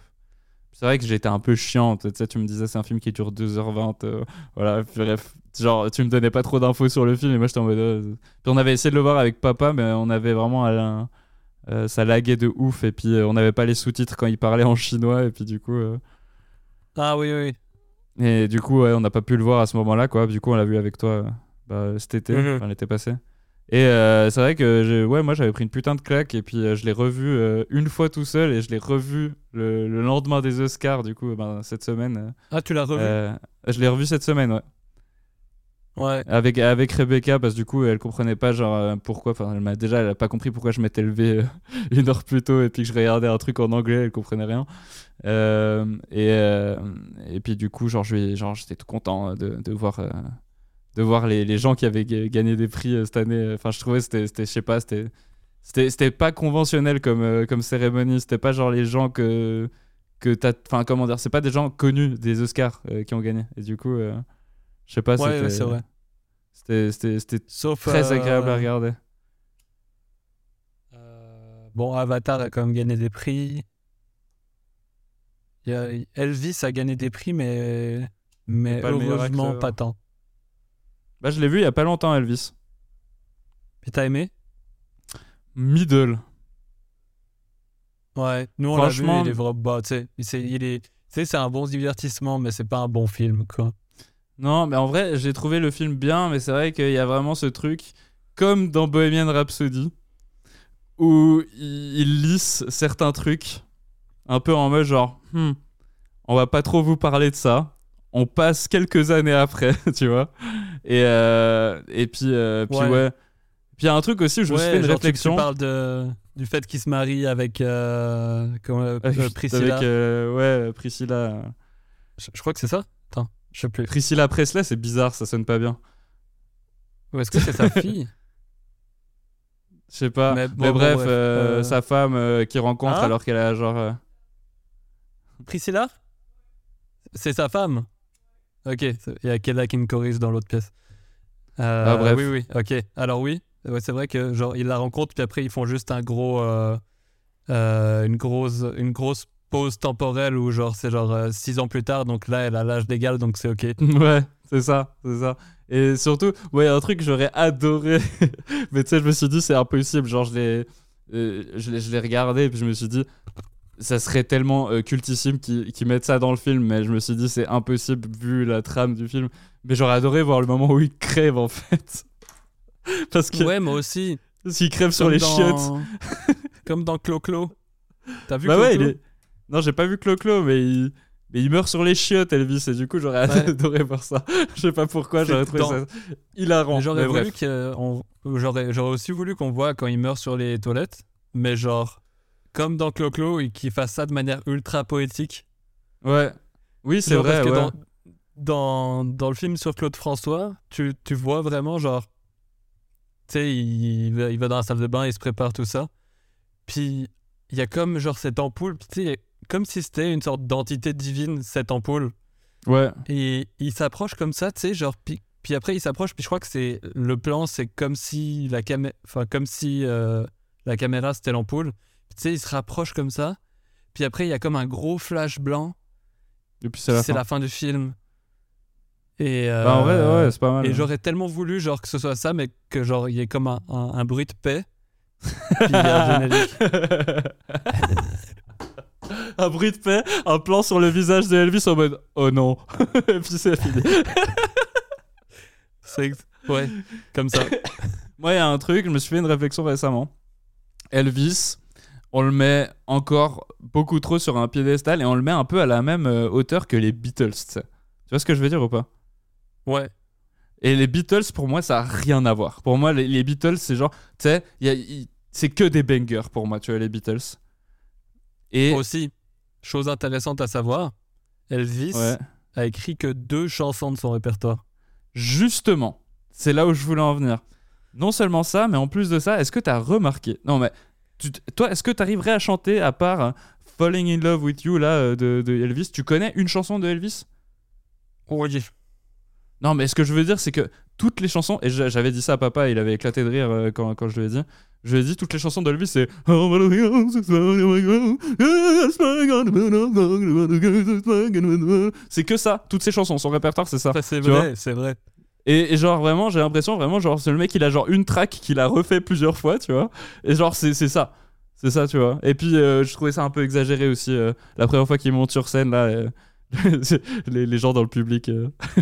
C'est vrai que j'étais un peu chiante, tu sais, tu me disais c'est un film qui dure 2h20, euh, voilà, bref, genre tu me donnais pas trop d'infos sur le film et moi j'étais en mode... euh, Puis on avait essayé de le voir avec papa, mais on avait vraiment... un- euh, ça laguait de ouf et puis euh, on n'avait pas les sous-titres quand il parlait en chinois et puis du coup... Ah oui, oui. Et du coup, ouais, on n'a pas pu le voir à ce moment-là, quoi. Du coup, on l'a vu avec toi bah, cet été, Mhm. enfin l'été passé. Et euh, c'est vrai que ouais, moi j'avais pris une putain de claque et puis euh, je l'ai revu euh, une fois tout seul et je l'ai revu le, le lendemain des Oscars du coup ben, cette semaine. Ah, tu l'as revu je l'ai revu cette semaine, ouais. Ouais. Avec, avec Rebecca parce que du coup elle comprenait pas genre pourquoi, enfin elle m'a déjà elle a pas compris pourquoi je m'étais levé une heure plus tôt et puis que je regardais un truc en anglais, elle comprenait rien. Et, et puis du coup genre j'étais tout content de, de voir de voir les, les gens qui avaient ga- gagné des prix euh, cette année. Enfin je trouvais c'était c'était je sais pas c'était c'était c'était pas conventionnel comme euh, comme cérémonie, c'était pas genre les gens que que t'as enfin comment dire, c'est pas des gens connus des Oscars euh, qui ont gagné et du coup euh, je sais pas Ouais, c'était ouais, c'est vrai. c'était c'était c'était Sauf. très euh, agréable à regarder. euh, Bon, Avatar a quand même gagné des prix. Il y a- Elvis a gagné des prix, mais, mais pas le meilleur heureusement pas tant. Bah je l'ai vu il y a pas longtemps Elvis. Et t'as aimé? Middle. Ouais, nous on l'a vu, Franchement- il est vraiment. Bah, tu sais, c'est- il est. C'est un bon divertissement, mais c'est pas un bon film, quoi. Non, mais en vrai, j'ai trouvé le film bien, mais c'est vrai qu'il y a vraiment ce truc, comme dans Bohemian Rhapsody, où il, il lisse certains trucs, un peu en mode genre, Hmm, on va pas trop vous parler de ça. On passe quelques années après, tu vois. Et, euh, et puis, euh, puis ouais. Ouais. Puis il y a un truc aussi où je me suis Ouais, fait une genre, tu- réflexion. Tu, parles de, du fait qu'il se marie avec euh, euh, euh, Priscilla. Avec, ouais, Priscilla. Je, je crois que c'est ça Attends, je sais plus. Priscilla Presley, c'est bizarre, ça sonne pas bien. Ou est-ce que c'est sa fille? Je sais pas. Mais Mais, bon, bon, bref, sa femme qui rencontre Hein? alors qu'elle a genre. Priscilla? C'est sa femme Ok, il y a Kella qui me corrige dans l'autre pièce. Euh, Ah, bref. Oui, oui, ok. Alors oui, ouais, c'est vrai que genre ils la rencontrent puis après ils font juste un gros, euh, euh, une grosse, une grosse pause temporelle où genre c'est genre euh, six ans plus tard donc là elle a l'âge légal donc c'est ok. Ouais, c'est ça, c'est ça. Et surtout, ouais, un truc que j'aurais adoré, mais tu sais, je me suis dit, c'est impossible. Genre, je l'ai, je l'ai, je l'ai regardé et puis je me suis dit, ça serait tellement euh, cultissime qu'ils mettent ça dans le film, mais je me suis dit, c'est impossible vu la trame du film. Mais j'aurais adoré voir le moment où il crève en fait. Parce que Ouais, moi aussi. s'il crève sur les dans- chiottes. Comme dans Clo-Clo. T'as vu Bah ouais, il Clo-Clo est. Non, j'ai pas vu Clo-Clo, mais il... mais il meurt sur les chiottes, Elvis, et du coup, j'aurais Ouais. adoré voir ça. Je sais pas pourquoi, j'aurais trouvé dans- ça hilarant. J'aurais aussi voulu qu'on voit quand il meurt sur les toilettes, mais genre comme dans Clo-Clo et qu'il fasse ça de manière ultra poétique. Ouais. Oui, c'est vrai, parce que dans, dans, dans le film sur Claude François, tu, tu vois vraiment genre tu sais il, va- il va dans la salle de bain, il se prépare tout ça. Puis il y a comme genre cette ampoule, tu sais comme si c'était une sorte d'entité divine cette ampoule. Ouais. Et il s'approche comme ça, tu sais, genre, puis, puis après il s'approche, puis je crois que c'est le plan, c'est comme si la caméra, enfin comme si euh, la caméra c'était l'ampoule. Tu sais, il se rapproche comme ça, puis après il y a comme un gros flash blanc. Et puis c'est la fin. la fin du film. Et euh, Bah, en vrai, ouais, c'est pas mal. et ouais. j'aurais tellement voulu genre que ce soit ça, mais que genre il y ait comme un, un, un bruit de paix. puis il y a un générique. un bruit de paix, un plan sur le visage de Elvis en mode oh non. et puis c'est fini. C'est ouais, comme ça. Moi, il y a un truc, je me suis fait une réflexion récemment. Elvis, on le met encore beaucoup trop sur un piédestal et on le met un peu à la même euh, hauteur que les Beatles. tu vois ce que je veux dire ou pas? Ouais. Et les Beatles, pour moi, ça a rien à voir. Pour moi, les, les Beatles, c'est genre, tu sais, c'est que des bangers pour moi, tu vois, les Beatles. Et Aussi, chose intéressante à savoir, Elvis ouais, a écrit que deux chansons de son répertoire. justement, c'est là où je voulais en venir. Non seulement ça, mais en plus de ça, est-ce que tu as remarqué? Non, mais tu toi, est-ce que tu arriverais à chanter à part euh, Falling in Love with You là euh, de, de Elvis Tu connais une chanson de Elvis Oui. Non, mais ce que je veux dire, c'est que toutes les chansons, et j'a- j'avais dit ça à papa, il avait éclaté de rire euh, quand, quand je lui ai dit. Je lui ai dit toutes les chansons d'Elvis, c'est. C'est que ça, toutes ces chansons, son répertoire, c'est ça. Ça, c'est vrai, c'est vrai. Et, et genre, vraiment, j'ai l'impression, vraiment, genre, c'est le mec, il a genre une track qu'il a refait plusieurs fois, tu vois. Et genre, c'est c'est ça. C'est ça, tu vois. Et puis, euh, je trouvais ça un peu exagéré aussi. euh, la première fois qu'il monte sur scène, là, euh, les, les gens dans le public.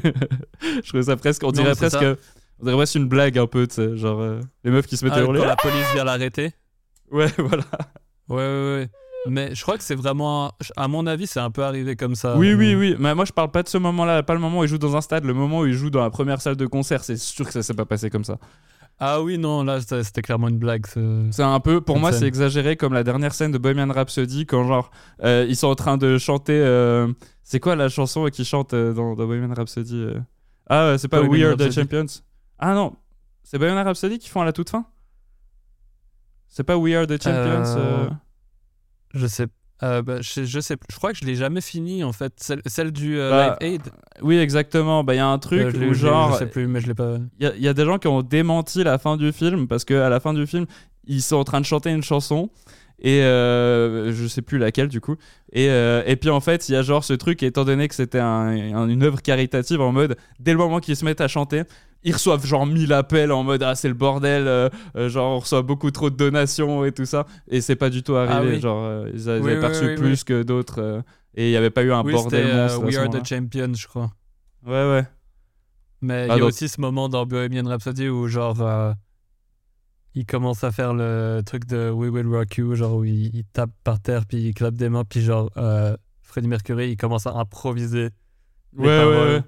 je trouvais ça presque. On dirait presque. ça. On dirait, c'est une blague un peu, tu sais. Genre, les meufs qui se mettent Ah, à hurler. quand la police vient l'arrêter. Ouais, voilà. Ouais, ouais, ouais. Mais je crois que c'est vraiment. À mon avis, c'est un peu arrivé comme ça. Oui, oui, Euh, oui. Mais moi, je parle pas de ce moment-là, pas le moment où il joue dans un stade, le moment où il joue dans la première salle de concert. C'est sûr que ça s'est pas passé comme ça. Ah oui, non, là, c'était clairement une blague. ce- C'est un peu, pour moi, c'est exagéré comme la dernière scène de Bohemian Rhapsody quand, genre, euh, ils sont en train de chanter. euh, c'est quoi la chanson qu'ils chantent euh, dans, dans Bohemian Rhapsody Ah, c'est pas We Are the. Champions Ah non, c'est Bohemian Rhapsody qu'ils font à la toute fin? C'est pas We Are the Champions Je sais. euh, bah, je, je sais. Je crois que je l'ai jamais fini, en fait. Celle, celle du euh, Bah, Live Aid. Oui, exactement. Bah, il y a un truc Euh, l'ai- où, genre, Je sais plus, mais je l'ai pas. Il y, y a des gens qui ont démenti la fin du film parce que à la fin du film, ils sont en train de chanter une chanson et euh, je sais plus laquelle du coup. Et, euh, et puis en fait, il y a genre ce truc, étant donné que c'était un- un- une œuvre caritative en mode, dès le moment qu'ils se mettent à chanter, ils reçoivent genre 1000 appels en mode ah c'est le bordel, euh, euh, genre on reçoit beaucoup trop de donations et tout ça. Et c'est pas du tout arrivé, Ah oui. genre ils, a- ils Oui, avaient oui, perçu plus que d'autres et il y avait pas eu un oui, bordel monstre. We Are the Champions, je crois. Ouais, ouais. Mais il Ah, y a donc- aussi ce moment dans Bohemian Rhapsody où, genre, il commence à faire le truc de We Will Rock You, genre, où il, il tape par terre, puis il clappe des mains, puis, genre, euh, Freddie Mercury, il commence à improviser. les Ouais, ouais, paroles. ouais.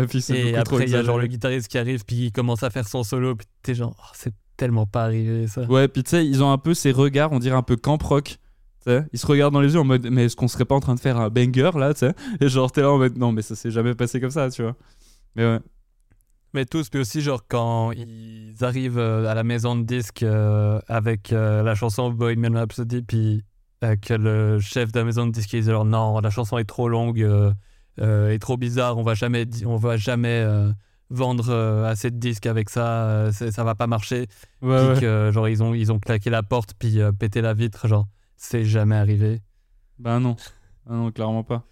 Ouais, puis Et après, il y a genre le guitariste qui arrive, puis il commence à faire son solo, puis t'es genre, Oh, c'est tellement pas arrivé ça. Ouais, puis tu sais, ils ont un peu ces regards, on dirait un peu camp rock. Tu sais, ils se regardent dans les yeux en mode, mais est-ce qu'on serait pas en train de faire un banger là, tu sais? Et genre, t'es là en mode, non, mais ça s'est jamais passé comme ça, tu vois. Mais ouais. Mais tous, puis aussi, genre, quand ils arrivent euh, à la maison de disques euh, avec euh, la chanson Bohemian Rhapsody, puis euh, que le chef de la maison de disques il dit genre, non, la chanson est trop longue, est trop bizarre, on va jamais, on va jamais vendre assez de disques avec ça, ça va pas marcher. Ouais, puis ouais. que, genre, ils ont, ils ont claqué la porte, puis pété la vitre, genre, c'est jamais arrivé. Bah non. Ah non, clairement pas.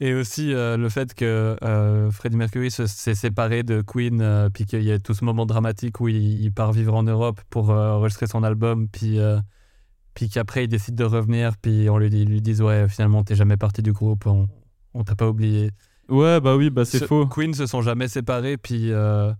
Et aussi euh, le fait que euh, Freddie Mercury se- s'est séparé de Queen, euh, puis qu'il y a tout ce moment dramatique où il, il part vivre en Europe pour enregistrer son album, puis, puis qu'après il décide de revenir, puis on lui, dit- lui disent Ouais, finalement, t'es jamais parti du groupe, on, on t'a pas oublié. Ouais, bah oui, bah c'est Ce- faux. Queen se sont jamais séparés, puis euh,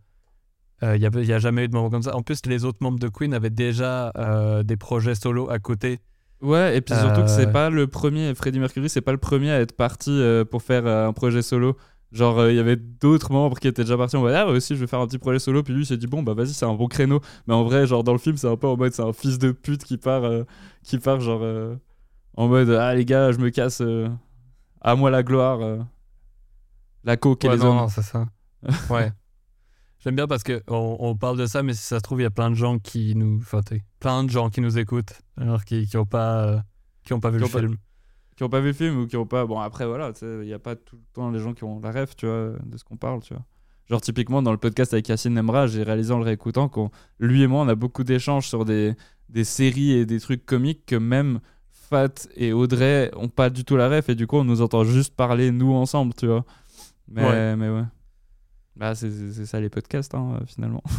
euh, il n'y a, jamais eu de moment comme ça. En plus, les autres membres de Queen avaient déjà euh, des projets solo à côté. Ouais, et puis surtout que c'est Euh, pas le premier, Freddie Mercury, c'est pas le premier à être parti euh, pour faire euh, un projet solo. Genre, euh, il y avait d'autres membres qui étaient déjà partis. On va dire, ah, aussi, je vais faire un petit projet solo. Puis lui, il s'est dit, bon, bah vas-y, c'est un bon créneau. Mais en vrai, genre, dans le film, c'est un peu en mode, c'est un fils de pute qui part, euh, qui part genre, euh, en mode, ah, les gars, je me casse, à moi la gloire, la coke et Ouais, les non, hommes. non, c'est ça. Ouais. J'aime bien parce que on, on parle de ça, mais si ça se trouve, il y a plein de gens qui nous, enfin, plein de gens qui nous écoutent, alors qui qui ont pas, euh, qui ont pas vu Qui le pas- film. Qui ont pas vu le film ou qui ont pas. Bon, après, voilà, il n'y a pas tout le temps les gens qui ont la ref, tu vois, de ce qu'on parle, tu vois. Genre, typiquement, dans le podcast avec Yacine Nemra, j'ai réalisé en le réécoutant qu'on, lui et moi, on a beaucoup d'échanges sur des, des séries et des trucs comiques que même Fat et Audrey ont pas du tout la ref et du coup, on nous entend juste parler, nous, ensemble, tu vois. Mais ouais. Mais ouais. Bah, c'est ça les podcasts, hein, finalement.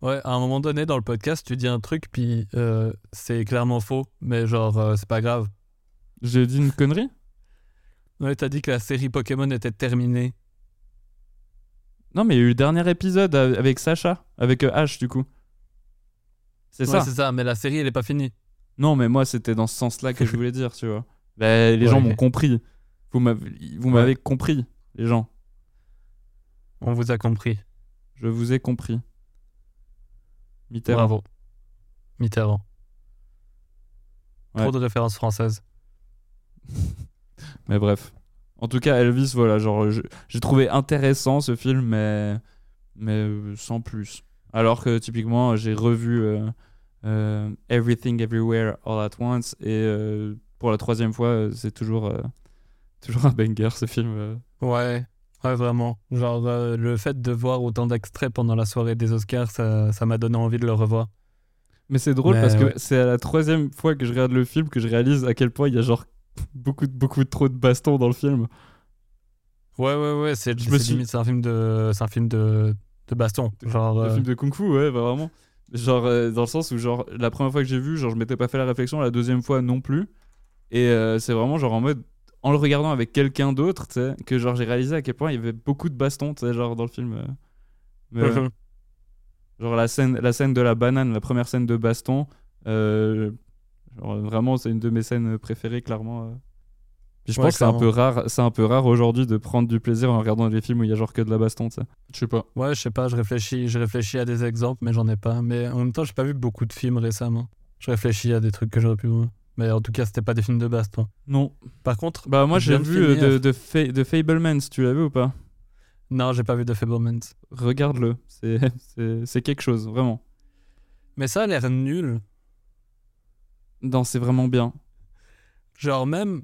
Ouais, à un moment donné dans le podcast, tu dis un truc, puis euh, c'est clairement faux, mais genre, euh, c'est pas grave. J'ai dit une connerie? Ouais, t'as dit que la série Pokémon était terminée. Non, mais il y a eu le dernier épisode euh, avec Sacha, avec euh, H, du coup. C'est Ouais, ça c'est ça, mais la série, elle est pas finie. Non, mais moi, c'était dans ce sens-là que je voulais dire, tu vois. Bah, les gens m'ont compris. Vous m'avez vous Ouais. m'avez compris, les gens. On vous a compris. Je vous ai compris. Mitterrand. Bravo. Mitterrand. Ouais. Trop de références françaises. Mais bref. En tout cas, Elvis, voilà, genre, je- j'ai trouvé intéressant ce film, mais, mais euh, sans plus. Alors que, typiquement, j'ai revu euh, euh, Everything Everywhere All at Once, et euh, pour la troisième fois, c'est toujours, euh, toujours un banger, ce film. euh. Ouais, ouais, vraiment. Genre, euh, le fait de voir autant d'extraits pendant la soirée des Oscars, ça ça m'a donné envie de le revoir. Mais c'est drôle Mais parce que c'est à la troisième fois que je regarde le film que je réalise à quel point il y a genre beaucoup, beaucoup trop de bastons dans le film. Ouais, ouais, ouais, c'est Je me c'est suis- un film de, c'est un film de, de baston. Genre, Le euh, film de Kung Fu, ouais, bah, vraiment. Genre, euh, dans le sens où, genre, la première fois que j'ai vu, genre, je m'étais pas fait la réflexion, la deuxième fois non plus. Et euh, c'est vraiment, genre, en mode, en le regardant avec quelqu'un d'autre, tu sais, que, genre, j'ai réalisé à quel point il y avait beaucoup de bastons, tu sais, genre, dans le film. euh. Mais ouais. Genre la scène, la scène de la banane, la première scène de baston. euh, genre, vraiment, c'est une de mes scènes préférées, clairement. euh. Puis je Ouais, pense que c'est un peu rare, c'est un peu rare aujourd'hui de prendre du plaisir en regardant des films où il y a genre que de la baston, tu sais. Je sais pas. Ouais, je sais pas, je réfléchis, je réfléchis à des exemples, mais j'en ai pas. Mais en même temps, j'ai pas vu beaucoup de films récemment. Je réfléchis à des trucs que j'aurais pu voir. Mais en tout cas, c'était pas des films de baston. Non. Par contre, Bah moi j'ai vu euh, finir. de, de, Fa- de Fablemans, tu l'as vu ou pas? Non, j'ai pas vu de Fablemans. Regarde-le, c'est quelque chose, vraiment. Mais ça a l'air nul. Non, c'est vraiment bien. Genre même.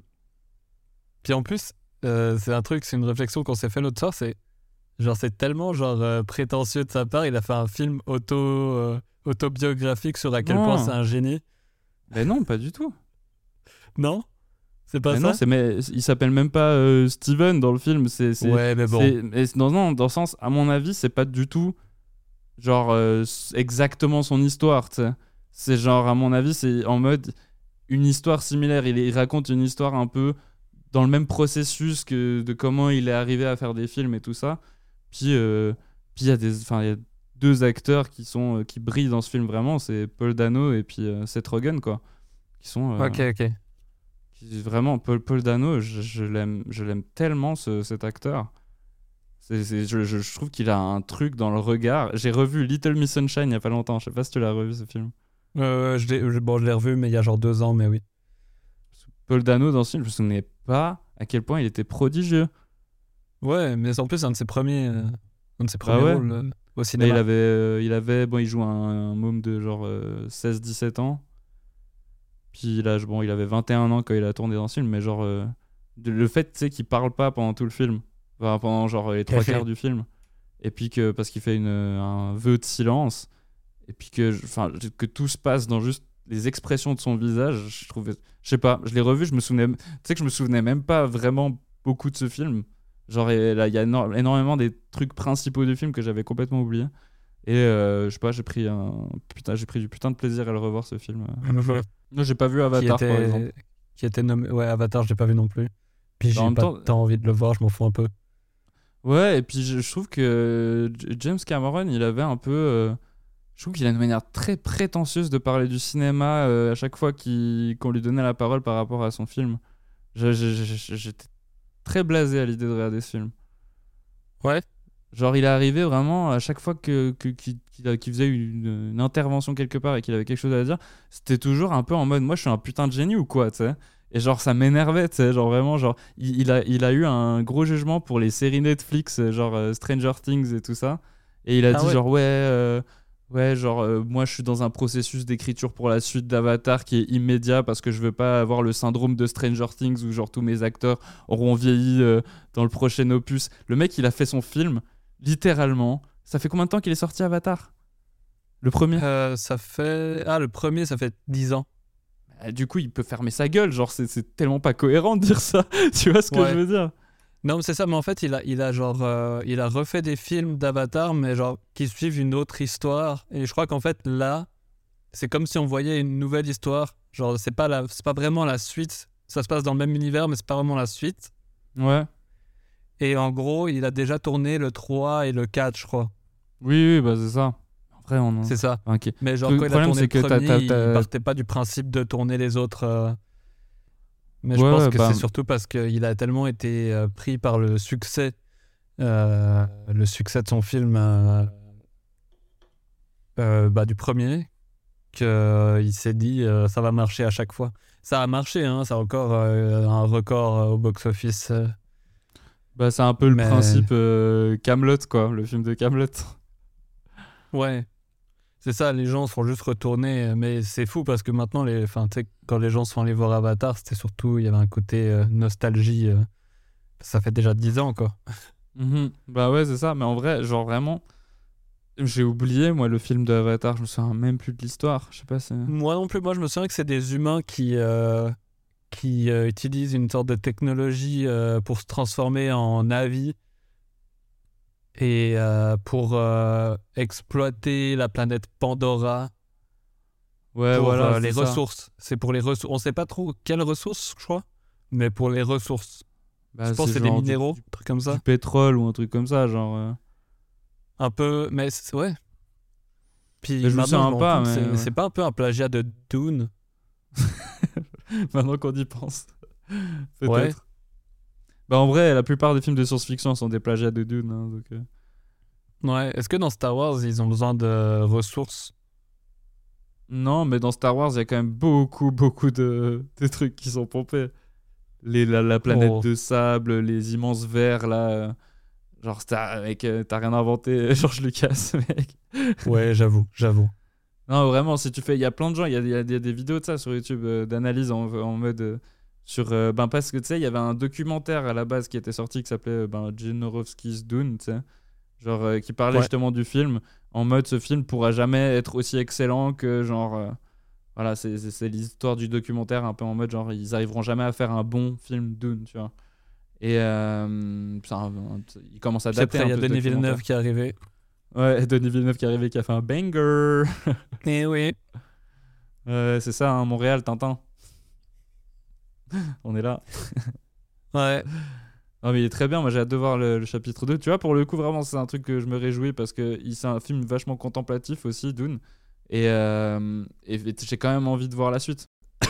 Puis en plus, euh, c'est un truc, c'est une réflexion qu'on s'est fait l'autre soir, c'est. Genre, c'est tellement genre euh, prétentieux de sa part. Il a fait un film auto, euh, autobiographique sur à quel Non. point c'est un génie. Mais non, pas du tout. Non? C'est pas Mais ça? non, c'est mais il s'appelle même pas euh, Steven dans le film. C'est c'est- Ouais, mais bon. c'est- mais non, non, dans le sens, à mon avis, c'est pas du tout genre euh, exactement son histoire. C'est genre, à mon avis, c'est en mode une histoire similaire. Il, il raconte une histoire un peu dans le même processus que de comment il est arrivé à faire des films et tout ça. Puis euh, puis il y a des, enfin, deux acteurs qui sont euh, qui brillent dans ce film vraiment. C'est Paul Dano et puis euh, Seth Rogen quoi, qui sont euh, Ok, ok. qui- Vraiment, Paul, Paul Dano, je, je l'aime, je l'aime tellement ce- cet acteur. C'est, c'est- je, je- je trouve qu'il a un truc dans le regard. J'ai revu Little Miss Sunshine il y a pas longtemps. Je sais pas si tu l'as revu ce film. Euh, je l'ai bon, je l'ai revu, mais il y a genre deux ans, mais oui. Paul Dano dans ce film, je me souvenais pas à quel point il était prodigieux. Ouais, mais en plus, c'est un de ses premiers, euh, un de ses premiers Ah ouais rôles euh, au Là, cinéma. il avait, euh, il avait, bon, il joue un, un môme de genre 16-17 ans. Puis là, bon, il avait 21 ans quand il a tourné dans ce film, mais genre, euh, le fait, tu sais, qu'il parle pas pendant tout le film, enfin, pendant genre les trois quarts du film, et puis que, parce qu'il fait une, un vœu de silence, et puis que, enfin, que tout se passe dans juste les expressions de son visage, je trouvais, je sais pas, je l'ai revu, je me souvenais, tu sais que je me souvenais même pas vraiment beaucoup de ce film. Genre, là, il y a éno- énormément des trucs principaux du film que j'avais complètement oublié. Et euh, je sais pas, j'ai pris un putain, j'ai pris du putain de plaisir à le revoir ce film. Moi, j'ai pas vu qui Avatar par exemple. qui était nommé. Ouais, Avatar, je l'ai pas vu non plus. Puis j'ai pas temps- tant envie de le voir, je m'en fous un peu. Ouais, et puis je, je trouve que James Cameron, il avait un peu. euh, je trouve qu'il a une manière très prétentieuse de parler du cinéma euh, à chaque fois qu'on lui donnait la parole par rapport à son film. J'étais très blasé à l'idée de regarder ce film. Ouais. Genre, il est arrivé vraiment à chaque fois que, que- qu'il qu'il faisait une, une intervention quelque part et qu'il avait quelque chose à dire, c'était toujours un peu en mode moi je suis un putain de génie ou quoi, tu sais? Et genre, ça m'énervait, tu sais. Genre, vraiment, genre, il, il a, il a eu un gros jugement pour les séries Netflix, euh, genre euh, Stranger Things et tout ça. Et il a Ah dit, ouais. genre, ouais, euh, ouais, genre, euh, moi je suis dans un processus d'écriture pour la suite d'Avatar qui est immédiat parce que je veux pas avoir le syndrome de Stranger Things où, genre, tous mes acteurs auront vieilli euh, dans le prochain opus. Le mec, il a fait son film, littéralement. Ça fait combien de temps qu'il est sorti Avatar? Le premier? Euh, ça fait. Ah, le premier, ça fait 10 ans. Bah, Du coup, il peut fermer sa gueule. Genre, c'est- tellement pas cohérent de dire ça. tu vois ce que Ouais. je veux dire? Non, mais c'est ça, mais en fait, il a, il a genre. euh, il a refait des films d'Avatar, mais genre qui suivent une autre histoire. Et je crois qu'en fait, là, c'est comme si on voyait une nouvelle histoire. Genre, c'est pas, la, c'est pas vraiment la suite. Ça se passe dans le même univers, mais c'est pas vraiment la suite. Ouais. Et en gros, il a déjà tourné le 3 et le 4, je crois. Oui, oui, bah c'est ça. Vrai, on. C'est ça. Ok. Mais genre, Le quand il a tourné que t'as- t'as- il t'as- partait pas du principe de tourner les autres. euh. Mais je pense que bah- c'est surtout parce qu'il a tellement été euh, pris par le succès, euh, le succès de son film euh, bah, du premier, qu'il s'est dit ça va marcher à chaque fois. Ça a marché, hein, ça a encore un record au box-office. Bah, c'est un peu le principe Camelot, quoi, le film de Camelot. Ouais. C'est ça, les gens sont juste retournés, mais c'est fou parce que maintenant, les, quand les gens sont allés voir Avatar, c'était surtout, il y avait un côté euh, nostalgie. euh, ça fait déjà 10 ans, quoi. Mhm. Bah ouais, c'est ça. Mais en vrai, genre vraiment, j'ai oublié, moi, le film de Avatar. Je me souviens même plus de l'histoire. Je sais pas si. Moi non plus, moi je me souviens que c'est des humains qui, euh, qui utilisent une sorte de technologie pour se transformer en avis et euh, pour euh, exploiter la planète Pandora Ouais, pour voilà. euh, les ça. ressources. C'est pour les ressources. On sait pas trop quelles ressources, je crois, mais pour les ressources. Bah, je pense que c'est des minéraux, Du, un truc comme ça. du pétrole ou un truc comme ça, genre. Un peu, mais ouais. Puis Mais je me maintenant, me pas, mais c'est ouais. c'est pas un peu un plagiat de Dune Maintenant qu'on y pense. Peut-être. Ouais. Bah en vrai, la plupart des films de science-fiction sont des plagiats de Dune. hein, donc, euh. Ouais. Est-ce que dans Star Wars, ils ont besoin de ressources? Non, mais dans Star Wars, il y a quand même beaucoup, beaucoup de, de trucs qui sont pompés. Les, la, la planète Oh. de sable, les immenses vers là. euh, Genre, t'as mec, euh, t'as rien inventé, George Lucas, mec. Ouais, j'avoue, j'avoue. Non, vraiment, si tu fais. Il y a plein de gens, il y a, y a des, des vidéos de ça sur YouTube, euh, d'analyse en, en mode. euh, sur. euh, ben, parce que tu sais, il y avait un documentaire à la base qui était sorti qui s'appelait euh, ben, Dune, tu sais. Genre, euh, qui parlait Ouais. justement du film. En mode, ce film pourra jamais être aussi excellent que, genre. euh, voilà, c'est- l'histoire du documentaire, un peu en mode, genre, ils arriveront jamais à faire un bon film Dune, tu vois. Et. Un- il commence à dater. il y a Denis. Villeneuve qui est arrivé. Ouais, Denis Villeneuve qui est arrivé, qui a fait un banger. Eh oui. C'est ça, hein, Montréal, Tintin. On est là. Ouais. Non, mais il est très bien. Moi, j'ai hâte de voir le, le chapitre 2. Tu vois, pour le coup, vraiment, c'est un truc que je me réjouis parce que c'est un film vachement contemplatif aussi, Dune. Et, euh, et j'ai quand même envie de voir la suite.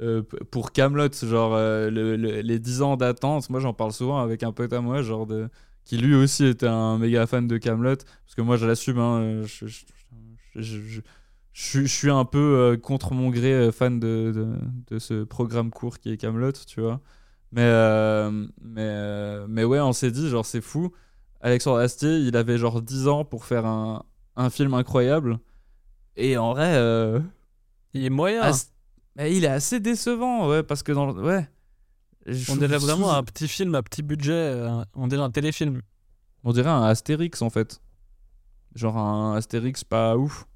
Euh, pour Camelot, genre euh, le- le- les 10 ans d'attente, moi j'en parle souvent avec un pote à moi, genre de, qui lui aussi était un méga fan de Camelot, parce que moi je l'assume, hein, je, je- je- je- suis- un peu euh, contre mon gré euh, fan de, de, de ce programme court qui est Camelot, tu vois. Mais, euh, mais, mais ouais, on s'est dit, genre c'est fou. Alexandre Astier, il avait genre 10 ans pour faire un, un film incroyable. Et en vrai, Il est moyen. Ast- mais il est assez décevant, ouais, parce que dans le... Ouais. Je on dirait vraiment sous- un petit film à petit budget. On dirait un téléfilm. On dirait un Astérix en fait. Genre un Astérix pas ouf.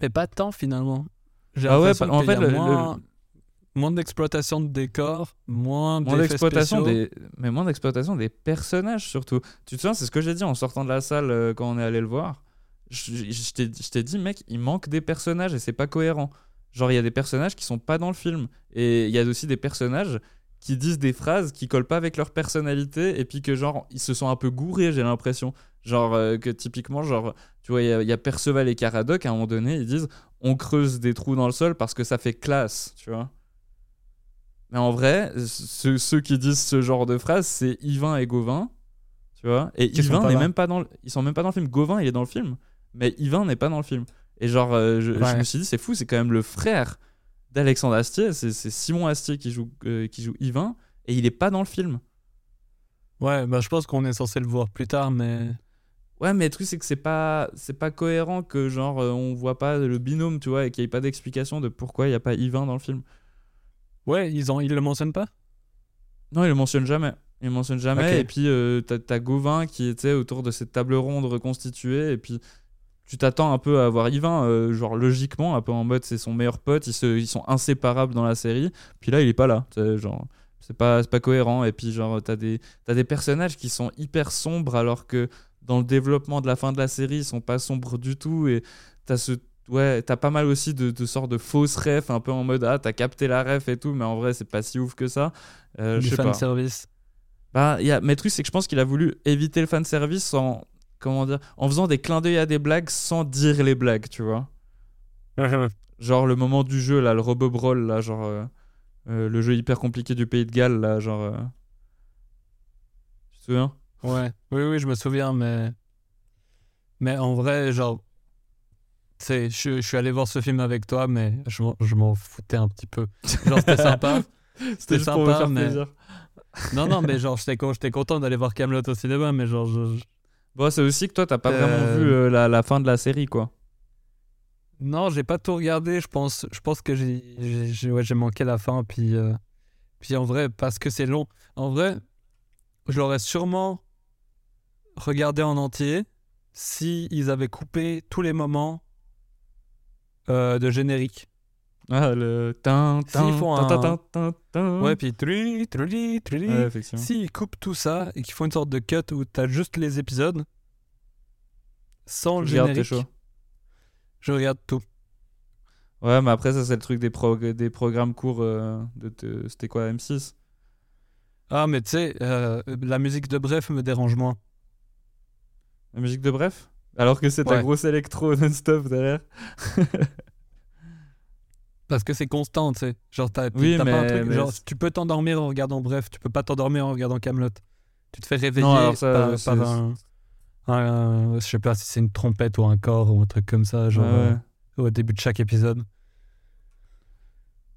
Mais pas tant finalement. J'ai Ah ouais, en fait, le- moins, moins d'exploitation de décors, moins, d'exploitation des... Mais moins d'exploitation des personnages surtout. Tu te souviens, c'est ce que j'ai dit en sortant de la salle euh, quand on est allé le voir. Je, je t'ai dit, mec, il manque des personnages et c'est pas cohérent. Genre, il y a des personnages qui sont pas dans le film. Et il y a aussi des personnages qui disent des phrases qui collent pas avec leur personnalité et puis que, genre, ils se sont un peu gourés, j'ai l'impression. Genre, euh, que typiquement, genre, tu vois, il y a- il y, a Perceval et Caradoc, à un moment donné, ils disent on creuse des trous dans le sol parce que ça fait classe, tu vois. Mais en vrai, ceux, ceux qui disent ce genre de phrases, c'est Yvain et Gauvin, tu vois. Et Yvain n'est même pas dans le... Ils sont même pas dans le film. Gauvin, il est dans le film. Mais Yvain n'est pas dans le film. Et genre, euh, je, me suis dit, c'est fou, c'est quand même le frère d'Alexandre Astier. C'est c'est Simon Astier qui joue, euh, qui joue Yvain. Et il est pas dans le film. Ouais, bah je pense qu'on est censé le voir plus tard, mais Ouais, mais le truc, c'est que c'est pas, c'est pas cohérent que, genre, euh, on voit pas le binôme, tu vois, et qu'il n'y ait pas d'explication de pourquoi il n'y a pas Yvain dans le film. ouais, ils, ont, ils le mentionnent pas? Non, il le mentionne jamais. Il le mentionne jamais. Et puis, euh, t'as, t'as Gauvin qui était autour de cette table ronde reconstituée. Et puis, tu t'attends un peu à voir Yvain, euh, genre logiquement, un peu en mode c'est son meilleur pote. Ils, se, ils sont inséparables dans la série. Puis là, il est pas là. C'est genre. C'est pas, c'est pas cohérent. Et puis, genre, t'as des, t'as des personnages qui sont hyper sombres alors que dans le développement de la fin de la série, ils sont pas sombres du tout. Et t'as ce. Ouais, t'as pas mal aussi de, de sortes de fausses refs, un peu en mode ah, t'as capté la ref et tout, mais en vrai, c'est pas si ouf que ça. Euh, Du fan service. Bah, y a... Mais le truc, c'est que je pense qu'il a voulu éviter le fanservice en. Comment dire En faisant des clins d'œil à des blagues sans dire les blagues, tu vois. Genre le moment du jeu, là, le Robo Brawl, là, genre. euh, euh, le jeu hyper compliqué du pays de Galles, là, genre. euh, Tu te souviens? Ouais, oui, oui, je me souviens, mais. Mais en vrai, genre. Tu sais, je, je suis allé voir ce film avec toi, mais je, m'en- je m'en foutais un petit peu. Genre, c'était sympa. C'était juste pour me sympa, faire mais- plaisir. Non, non, mais genre, j'étais con- j'étais content d'aller voir Camelot au cinéma, mais genre, je- Bon, c'est aussi que toi, t'as pas vraiment Euh, vu euh, la, la fin de la série, quoi. Non, j'ai pas tout regardé. Je pense, je pense que j'ai, ouais, j'ai manqué la fin. Puis, euh, puis en vrai, parce que c'est long. En vrai, je l'aurais sûrement regardé en entier si ils avaient coupé tous les moments euh, de générique. Ah, le. Tin, S'ils tin, font tin, un- tin, tin, tin. Ouais, puis. Ouais, effectivement. S'ils coupent tout ça et qu'ils font une sorte de cut où t'as juste les épisodes sans le Je tes générique, je regarde tout. Ouais, mais après, ça, c'est le truc des, prog- des programmes courts euh, de. de- C'était quoi, M6 Ah, mais tu sais, euh, la musique de Bref me dérange moins. La musique de Bref Alors que c'est Ouais. grosse électro non-stop derrière. Parce que c'est constant, tu sais. Genre, t'as, Oui, t'as pas un mais- truc. mais Genre, c'est- tu peux t'endormir en regardant Bref, tu peux pas t'endormir en regardant Camelot. Tu te fais réveiller alors ça, par, un, un- Je sais pas si c'est une trompette ou un corps ou un truc comme ça, genre ouais. euh, au début de chaque épisode.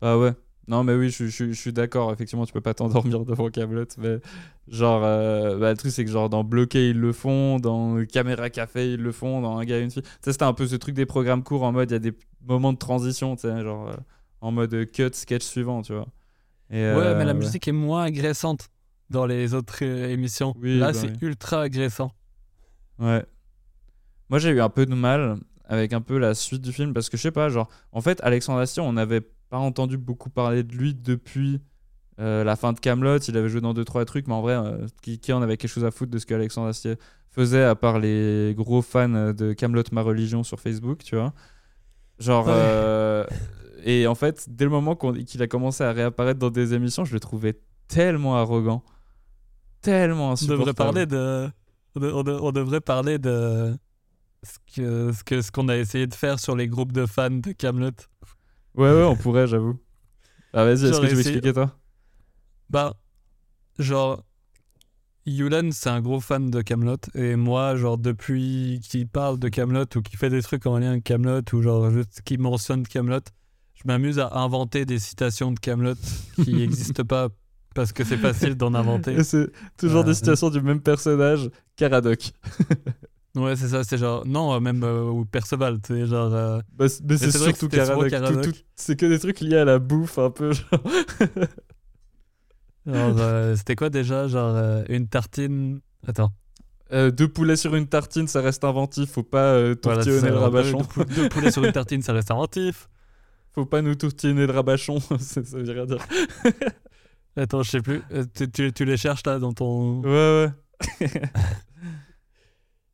Ah ouais. Non, mais oui, je, je- je suis d'accord. Effectivement, tu peux pas t'endormir devant Camelot. Mais genre, euh, bah, le truc, c'est que genre dans Bloqué, ils le font. Dans Caméra Café, ils le font. Dans Un gars et une fille. Tu sais, c'était un peu ce truc des programmes courts en mode, il y a des moments de transition, tu sais, genre euh, en mode euh, cut, sketch suivant, tu vois. Et, ouais, euh, mais la ouais. musique est moins agressante dans les autres euh, émissions. Oui, Là, bah c'est oui. ultra agressant. Ouais. Moi, j'ai eu un peu de mal avec un peu la suite du film parce que je sais pas, genre, en fait, Alexandre Astier, on n'avait pas entendu beaucoup parler de lui depuis euh, la fin de Camelot. Il avait joué dans deux trois trucs, mais en vrai, euh, qui, qui en avait quelque chose à foutre de ce que Alexandre Astier faisait à part les gros fans de Camelot ma religion sur Facebook, tu vois. Genre. Ouais. euh, et en fait, dès le moment qu'il a commencé à réapparaître dans des émissions, je le trouvais tellement arrogant. Tellement On insupportable. devrait parler de. On, de- on de- on devrait parler de ce que ce qu'on a essayé de faire sur les groupes de fans de Camelot. Ouais, ouais, on pourrait, j'avoue. Ah, vas-y, est-ce que tu veux expliquer, toi? Bah, genre, Yulan, c'est un gros fan de Camelot et moi, genre, depuis qu'il parle de Camelot ou qu'il fait des trucs en lien avec Camelot ou genre juste qu'il mentionne Camelot, je m'amuse à inventer des citations de Camelot qui n'existent pas parce que c'est facile d'en inventer. C'est toujours Euh, des situations du même personnage, Caradoc. Ouais, c'est ça, c'est genre, non, euh, même euh, Perceval, tu sais, genre. euh, Bah, mais c'est surtout Caradoc. C'est que des trucs liés à la bouffe, un peu. Genre. genre, euh, c'était quoi déjà Genre, une tartine. Attends. Deux poulets sur une tartine, ça reste inventif. Faut pas Voilà, tourtillonner ça, le rabachon. Deux, pou- deux poulets sur une tartine, ça reste inventif. Faut pas nous tourtillonner le rabachon. ça ça veut rien dire. Attends, je sais plus. Tu, tu- tu les cherches là dans ton. Ouais, ouais.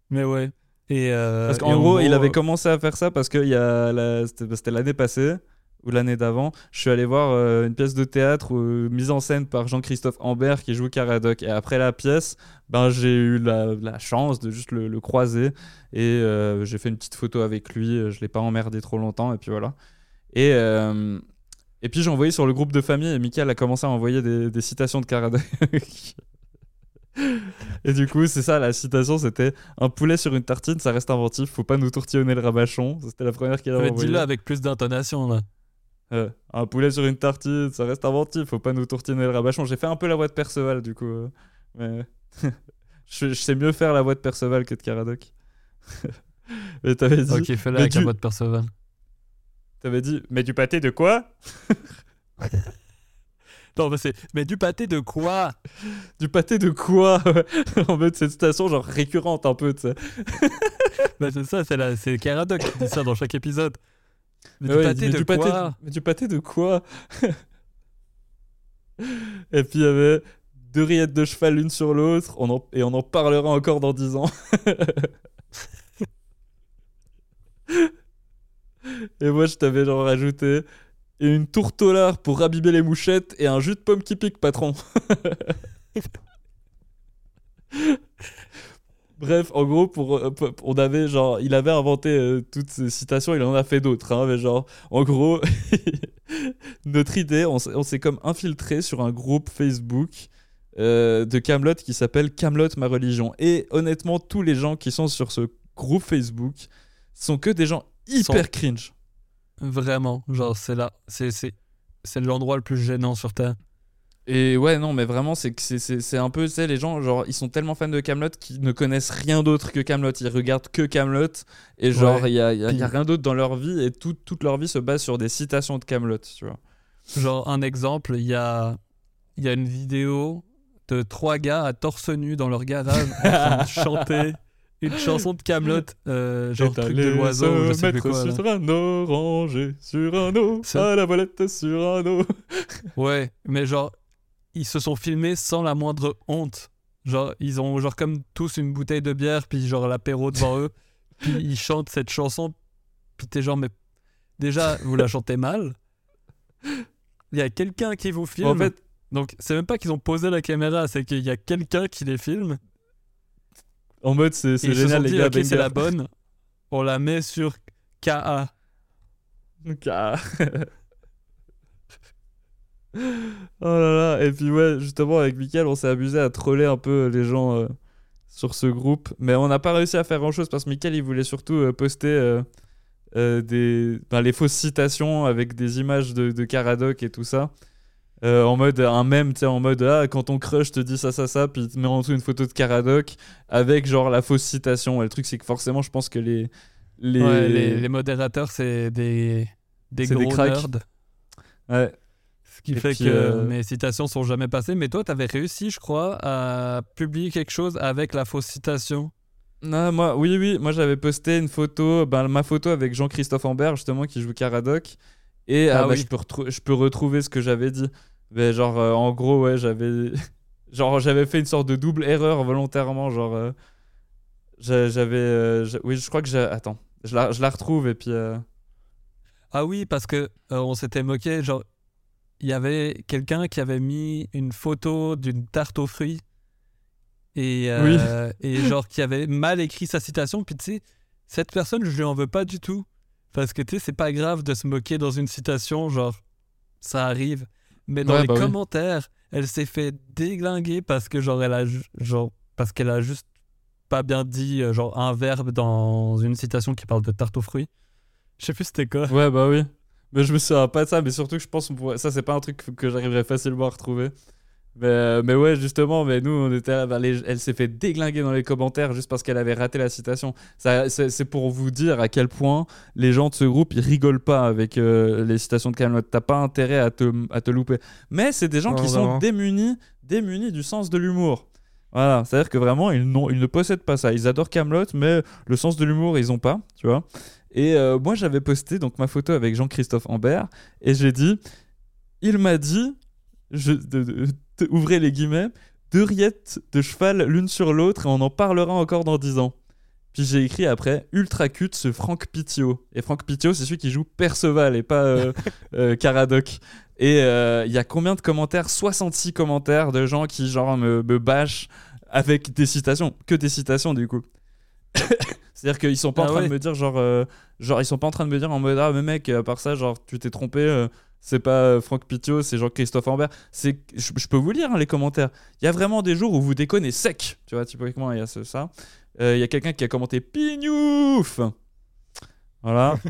Mais ouais. Et euh, Parce qu'en gros, il avait commencé à faire ça parce que la- c'était bah, c'était l'année passée ou l'année d'avant. Je suis allé voir euh, une pièce de théâtre euh, mise en scène par Jean-Christophe Ambert qui joue Caradoc. Et après la pièce, ben, j'ai eu la, la chance de juste le, le croiser et euh, j'ai fait une petite photo avec lui. Je l'ai pas emmerdé trop longtemps et puis voilà. Et, euh, et puis j'ai envoyé sur le groupe de famille et Michael a commencé à envoyer des, des citations de Caradoc. Et du coup, c'est ça, la citation, c'était un poulet sur une tartine, ça reste inventif, faut pas nous tourtillonner le rabachon. C'était la première qu'il a Mais envoyée. dis-le avec plus d'intonation là. Euh, un poulet sur une tartine, ça reste inventif, faut pas nous tourtillonner le rabachon. J'ai fait un peu la voix de Perceval, du coup. euh, mais je, je sais mieux faire la voix de Perceval que de Caradoc. mais t'avais dit, Ok, fais-le mais avec la tu- voix de Perceval. t'avais dit, mais du pâté de quoi? Non, mais c'est. Mais du pâté de quoi? Du pâté de quoi? En mode, cette citation genre récurrente un peu, tu sais. Bah, c'est ça, c'est la... c'est Caradoc qui dit ça dans chaque épisode. Mais du pâté mais de du quoi? pâté de- mais du pâté de quoi? Et puis il y avait deux rillettes de cheval l'une sur l'autre, on en- et on en parlera encore dans 10 ans. et moi je t'avais genre rajouté et une tourtolard pour rabiber les mouchettes et un jus de pomme qui pique, patron. Bref, en gros, pour, euh, on avait genre, il avait inventé euh, toutes ces citations, il en a fait d'autres, hein, mais genre, en gros, notre idée, on, s'est- on s'est comme infiltré sur un groupe Facebook euh, de Camelot qui s'appelle Camelot ma religion. Et honnêtement, tous les gens qui sont sur ce groupe Facebook sont que des gens hyper Sont- cringe. Vraiment, genre, c'est là. C'est, c'est... c'est l'endroit le plus gênant sur Terre. Et ouais, non, mais vraiment, c'est que c'est- c'est c'est un peu, tu sais, les gens, genre, ils sont tellement fans de Camelot qu'ils ne connaissent rien d'autre que Camelot. Ils regardent que Camelot et genre, il Ouais. y, a, y a- y a rien d'autre dans leur vie et tout- toute leur vie se base sur des citations de Camelot, tu vois. Genre, un exemple, il y a... il y a une vidéo de trois gars à torse nu dans leur garage en train de chanter une chanson de Camelot, genre Et truc de l'oiseau, je sais plus quoi. là. sur un oranger, sur un eau, à la volette sur un eau. Ouais, mais genre, ils se sont filmés sans la moindre honte. Genre, ils ont genre comme tous une bouteille de bière, puis genre l'apéro devant eux, puis ils chantent cette chanson, puis t'es genre, mais déjà, vous la chantez mal. Il y a quelqu'un qui vous filme. En fait, Donc, c'est même pas qu'ils ont posé la caméra, c'est qu'il y a quelqu'un qui les filme. En mode, c'est se sont génial, les dit, gars. ok, c'est la bonne. On la met sur KA. Ok. Oh là là, et puis ouais, justement avec Mickaël, on s'est amusé à troller un peu les gens euh, sur ce groupe, mais on n'a pas réussi à faire grand chose parce que Mickaël il voulait surtout euh, poster euh, des, ben, les fausses citations avec des images de, de Caradoc et tout ça. Euh, en mode un mème, tu sais, en mode ah, quand ton crush te dit ça, ça, ça, puis il te met en dessous une photo de Caradoc avec genre la fausse citation. Et le truc, c'est que forcément, je pense que les. Les... Ouais, les, les modérateurs, c'est des, des gros des nerds. Ouais. Ce qui Et fait que euh, mes citations sont jamais passées. Mais toi, t'avais réussi, je crois, à publier quelque chose avec la fausse citation. Non, moi, oui, oui, moi j'avais posté une photo, ben, ma photo avec Jean-Christophe Ambert, justement, qui joue Caradoc. Et Ah ah, bah, oui. je, peux retrou- je peux retrouver ce que j'avais dit. Mais genre, euh, en gros, ouais, j'avais. genre, j'avais fait une sorte de double erreur volontairement. Genre, euh, j'a- j'avais. euh, j'a- oui, je crois que j'ai. Attends, je la, je la retrouve et puis. euh, Ah oui, parce que euh, on s'était moqué, genre, il y avait quelqu'un qui avait mis une photo d'une tarte aux fruits et, euh, et genre qui avait mal écrit sa citation. Puis tu sais, cette personne, je lui en veux pas du tout. Parce que tu sais, c'est pas grave de se moquer dans une citation, genre, ça arrive. Mais dans Ouais, les bah oui. commentaires, elle s'est fait déglinguer parce que genre, elle a, genre, parce qu'elle a juste pas bien dit euh, genre un verbe dans une citation qui parle de tarte aux fruits. Je sais plus c'était quoi. Ouais, bah oui. Mais je me souviens pas de ça, mais surtout que je pense pourrait... ça, c'est pas un truc que j'arriverais facilement à retrouver. Mais, euh, mais ouais, justement, mais nous, on était là, les- elle s'est fait déglinguer dans les commentaires juste parce qu'elle avait raté la citation. Ça, c'est, pour vous dire à quel point les gens de ce groupe, ils rigolent pas avec euh, les citations de Camelot. T'as pas intérêt à te, à te louper. Mais c'est des gens qui sont démunis, démunis du sens de l'humour. Voilà, c'est-à-dire que vraiment, ils, ils ne possèdent pas ça. Ils adorent Camelot, mais le sens de l'humour, ils ont pas, tu vois. Et euh, moi, j'avais posté donc ma photo avec Jean-Christophe Ambert et j'ai dit, il m'a dit, je, de- de- de- ouvrez les guillemets, deux rillettes de cheval l'une sur l'autre et on en parlera encore dans dix ans. Puis j'ai écrit après, ultra cute ce Franck Pitio. Et Franck Pitio, c'est celui qui joue Perceval et pas euh, euh, Caradoc. Et euh, il y a combien de commentaires? 66 commentaires de gens qui genre me, me bâchent avec des citations. Que des citations du coup. C'est-à-dire qu'ils sont pas Ah en train ouais. de me dire genre, euh, genre ils sont pas en train de me dire en mode ah mais mec à part ça genre tu t'es trompé c'est pas euh, Franck Pitio c'est Jean-Christophe Ambert c'est je, je peux vous lire hein, les commentaires. Il y a vraiment des jours où vous déconnez sec. Tu vois typiquement il y a ce- ça. Euh, il y a quelqu'un qui a commenté pignouf! Voilà.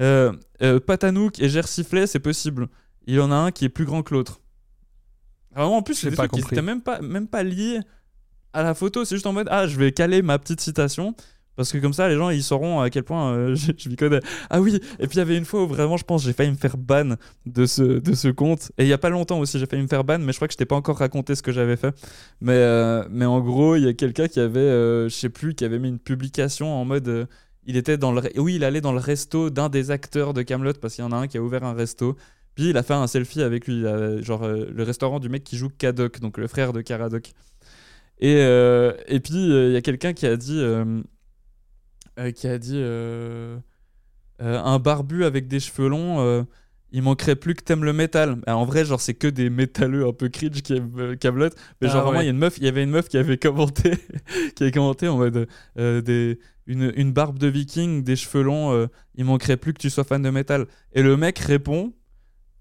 Euh, euh, Patanouk et Gersiflet c'est possible. Il y en a un qui est plus grand que l'autre. Vraiment en plus c'est des pas trucs qui même pas même pas liés à la photo. C'est juste en mode ah je vais caler ma petite citation parce que comme ça, les gens, ils sauront à quel point euh, je, je m'y connais. Ah oui, et puis il y avait une fois où vraiment, je pense, j'ai failli me faire ban de ce, de ce compte. Et il y a pas longtemps aussi, j'ai failli me faire ban, mais je crois que je t'ai pas encore raconté ce que j'avais fait. Mais, euh, mais en gros, il y a quelqu'un qui avait, euh, je sais plus, qui avait mis une publication en mode... euh, il était dans le... Oui, il allait dans le resto d'un des acteurs de Camelot parce qu'il y en a un qui a ouvert un resto. Puis il a fait un selfie avec lui, genre le restaurant du mec qui joue Kadok, donc le frère de Caradoc. Et, et puis il y a quelqu'un qui a dit... euh, qui a dit euh, euh, un barbu avec des cheveux longs, il manquerait plus que t'aimes le métal. Alors, en vrai, genre, c'est que des métalleux un peu cringe qui euh. Mais Ah genre, vraiment, il y, a une meuf, il y avait une meuf qui avait commenté, qui avait commenté en mode euh, des, une, une barbe de viking, des cheveux longs, euh, il manquerait plus que tu sois fan de métal. Et le mec répond.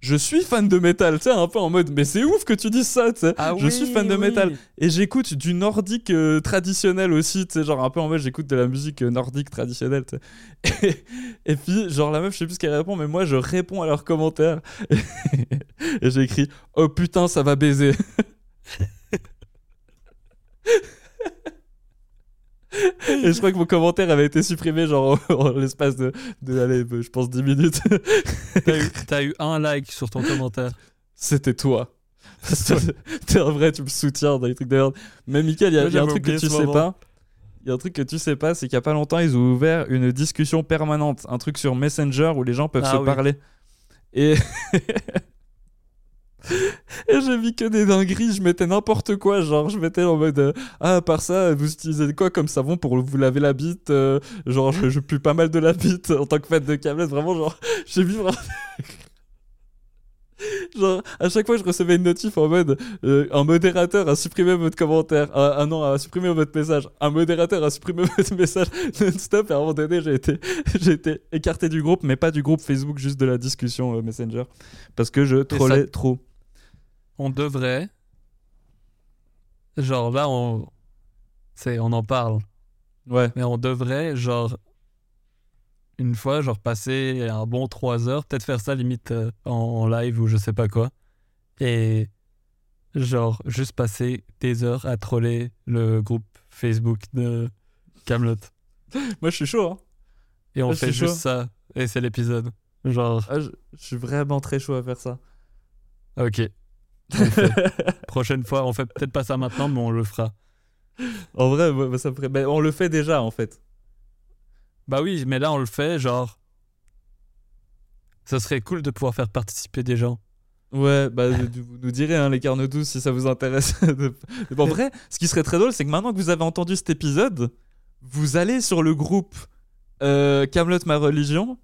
Je suis fan de métal, tu sais, un peu en mode, mais c'est ouf que tu dises ça, tu sais. Ah je suis fan de oui. métal. Et j'écoute du nordique euh, traditionnel aussi, tu sais, genre un peu en mode j'écoute de la musique euh, nordique traditionnelle, tu sais. Et, et puis, genre la meuf, je sais plus ce qu'elle répond, mais moi je réponds à leurs commentaires. Et, j'ai écrit Oh putain, ça va baiser. Et je crois que mon commentaire avait été supprimé, genre en, l'espace de, de, allez, je pense 10 minutes. T'as eu, t'as eu un like sur ton commentaire. C'était toi. T'es un vrai, tu me soutiens dans les trucs de merde. Mais Mickaël, il y a, y un truc que tu sais moment. pas. Il y a un truc que tu sais pas, c'est qu'il y a pas longtemps, ils ont ouvert une discussion permanente, un truc sur Messenger où les gens peuvent Ah se oui. parler. Et Et j'ai vu que des dingueries, je mettais n'importe quoi, genre je mettais en mode euh, ah à part ça, vous utilisez quoi comme savon pour vous laver la bite euh, Genre je, je pue pas mal de la bite en tant que fan de câblette, vraiment genre j'ai vu vraiment Genre, à chaque fois, je recevais une notif en mode euh, un modérateur a supprimé votre commentaire. Ah, ah non, a supprimé votre message. Un modérateur a supprimé votre message non-stop. Et à un moment donné, j'ai été, j'ai été écarté du groupe, mais pas du groupe Facebook, juste de la discussion euh, Messenger. Parce que je trollais trop. On devrait. Genre là, on. C'est, on en parle. Ouais. Mais on devrait, genre, une fois, genre passer un bon 3 heures, peut-être faire ça limite euh, en, en live ou je sais pas quoi. Et genre, juste passer des heures à troller le groupe Facebook de Camelot. Moi, je suis chaud. Hein. Et on Moi, fait juste chaud. ça. Et c'est l'épisode. Genre, Ah, je, je suis vraiment très chaud à faire ça. ok. Prochaine fois, on fait peut-être pas ça maintenant, mais on le fera. en vrai, ça ferait- on le fait déjà, en fait. Bah oui, mais là, on le fait, genre. Ça serait cool de pouvoir faire participer des gens. Ouais, bah, vous nous direz, hein, les carnets 12, si ça vous intéresse. de- Mais bon, en vrai, ce qui serait très drôle, c'est que maintenant que vous avez entendu cet épisode, vous allez sur le groupe euh, Camelot ma religion,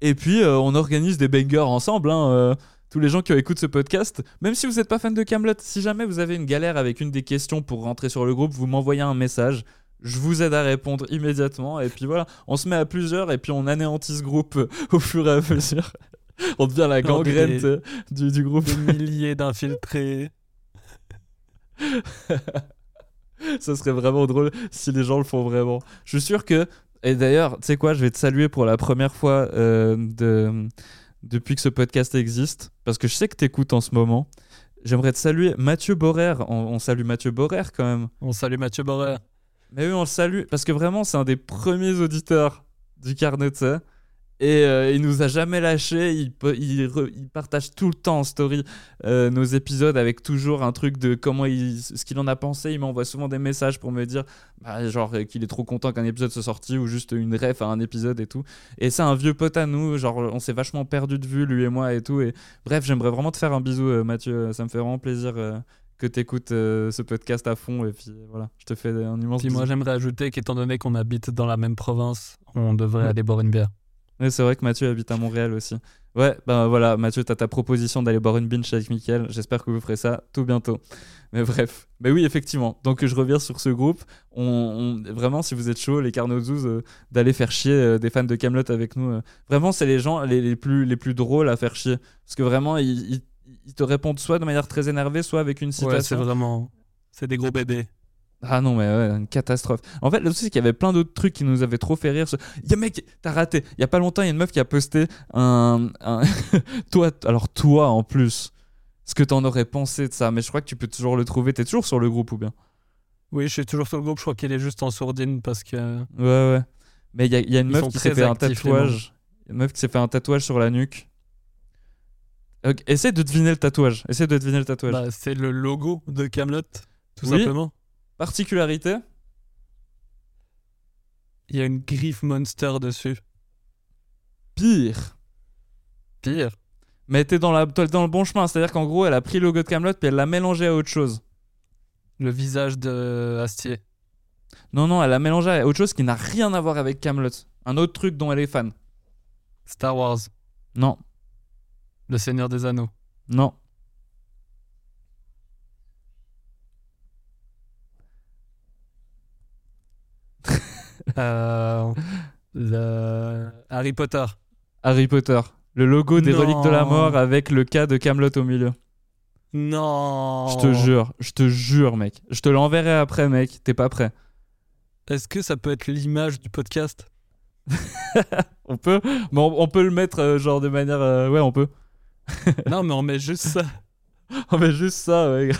et puis euh, on organise des bangers ensemble. hein, euh, tous les gens qui écoutent ce podcast, même si vous n'êtes pas fan de Camelot, si jamais vous avez une galère avec une des questions pour rentrer sur le groupe, vous m'envoyez un message. Je vous aide à répondre immédiatement. Et puis voilà, on se met à plusieurs et puis on anéantit ce groupe au fur et à mesure. on devient la Non, des- gangrène euh, du, du groupe. Des milliers d'infiltrés. Ça serait vraiment drôle si les gens le font vraiment. Je suis sûr que. Et d'ailleurs, tu sais quoi, je vais te saluer pour la première fois euh, de, depuis que ce podcast existe, parce que je sais que tu écoutes en ce moment. J'aimerais te saluer Mathieu Borer. On, on salue Mathieu Borer quand même. On salue Mathieu Borrer. Mais oui, on le salue, parce que vraiment, c'est un des premiers auditeurs du carnet, tu sais. Et euh, il nous a jamais lâché. Il, peut- il, re- il partage tout le temps en story euh, nos épisodes avec toujours un truc de comment il, ce qu'il en a pensé. Il m'envoie souvent des messages pour me dire, bah, genre euh, qu'il est trop content qu'un épisode soit sorti ou juste une ref à un épisode et tout. Et c'est un vieux pote à nous. Genre, on s'est vachement perdu de vue lui et moi et tout. Et bref, j'aimerais vraiment te faire un bisou, euh, Mathieu. Ça me fait vraiment plaisir. euh, que tu écoutes ce podcast à fond et puis voilà je te fais un immense Puis moi, j'aimerais ajouter qu'étant donné qu'on habite dans la même province, on devrait Ouais. aller boire une bière. Ouais, c'est vrai que Mathieu habite à Montréal aussi. Ouais, ben voilà, Mathieu, t'as ta proposition d'aller boire une binge avec Mickaël. J'espère que vous ferez ça tout bientôt. Mais bref, mais oui, effectivement. Donc je reviens sur ce groupe. On, on- vraiment, si vous êtes chaud, les Carnot 12, euh, d'aller faire chier euh, des fans de Camelot avec nous. euh. Vraiment, c'est les gens les, les plus, les plus drôles à faire chier. Parce que vraiment, ils, ils- ils te répondent soit de manière très énervée, soit avec une Ouais, c'est citation. vraiment. C'est des gros bébés. Ah non, mais ouais, une catastrophe. En fait, le souci, c'est qu'il y avait plein d'autres trucs qui nous avaient trop fait rire. Ce- Y a mec, t'as raté. Il y a pas longtemps, il y a une meuf qui a posté un. un- toi, alors toi en plus, ce que t'en aurais pensé de ça. Mais je crois que tu peux toujours le trouver. T'es toujours sur le groupe ou bien? Oui, je suis toujours sur le groupe. Je crois qu'il est juste en sourdine parce que. Ouais, ouais. Mais il y a, il y a une meuf qui s'est fait un tatouage. Il Une meuf qui s'est fait un tatouage sur la nuque. Ok, Essaie de deviner le tatouage. Essaie de deviner le tatouage. Bah, c'est le logo de Camelot, tout Oui. simplement. Particularité? Il y a une griffe monster dessus. Pire. Pire. Mais t'es dans, la, t'es dans le bon chemin. C'est-à-dire qu'en gros, elle a pris le logo de Camelot puis elle l'a mélangé à autre chose. Le visage de Astier. Non, non, elle l'a mélangé à autre chose qui n'a rien à voir avec Camelot. Un autre truc dont elle est fan. Star Wars. Non, Le Seigneur des Anneaux. non. Euh, le... Harry Potter. Harry Potter. Le logo des Non. reliques de la mort avec le cas de Camelot au milieu. Non. Je te jure, je te jure, mec. Je te l'enverrai après, mec. T'es pas prêt. Est-ce que ça peut être l'image du podcast? On peut Mais on, on peut le mettre euh, genre de manière. euh, Ouais, on peut. Non, mais on met juste ça. On met juste ça, ouais.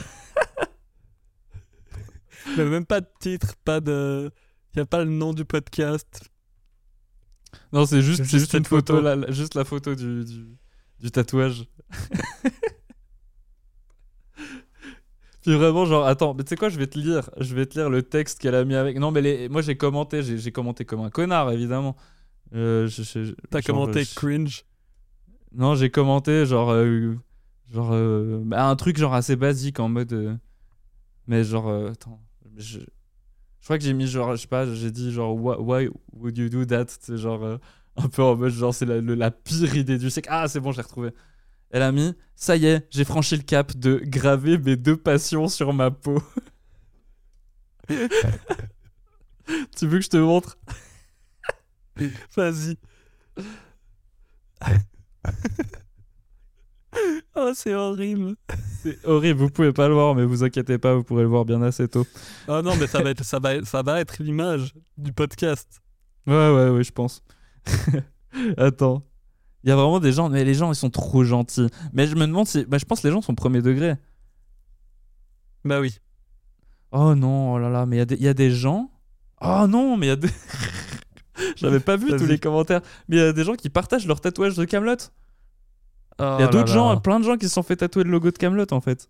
Mais même pas de titre, pas de. Il a pas le nom du podcast. Non, c'est juste, Juste une photo, photo. là, juste la photo du, du, du tatouage. Puis vraiment, genre, attends, mais tu sais quoi, je vais te lire, je vais te lire le texte qu'elle a mis avec. Non, mais les, moi j'ai commenté, j'ai commenté comme un connard, évidemment. Euh, T'as commenté je- cringe? Non, j'ai commenté genre, euh, genre euh, bah, un truc genre assez basique en mode, mais genre, attends, je, je crois que j'ai mis genre, je sais pas, j'ai dit genre, why, would you do that, c'est genre euh, un peu en mode genre c'est la, la pire idée du siècle. Ah, c'est bon, j'ai retrouvé. Elle a mis Ça y est, j'ai franchi le cap de graver mes deux passions sur ma peau. tu veux que je te montre? Vas-y. oh, c'est horrible. C'est horrible, vous pouvez pas le voir, mais vous inquiétez pas, vous pourrez le voir bien assez tôt. Oh non, mais ça va être, ça va, ça va être l'image du podcast. Ouais, ouais, ouais, je pense. Attends. Il y a vraiment des gens, mais les gens, ils sont trop gentils. Mais je me demande si. Bah, je pense que les gens sont premier degré. Bah oui. Oh non, oh là là, mais il y, a des- il y a des gens. Oh non, mais il y a des. J'avais pas vu tous les commentaires. Mais il y a des gens qui partagent leur tatouage de Camelot. Oh Il y a d'autres gens, plein de gens qui se sont fait tatouer le logo de Camelot en fait.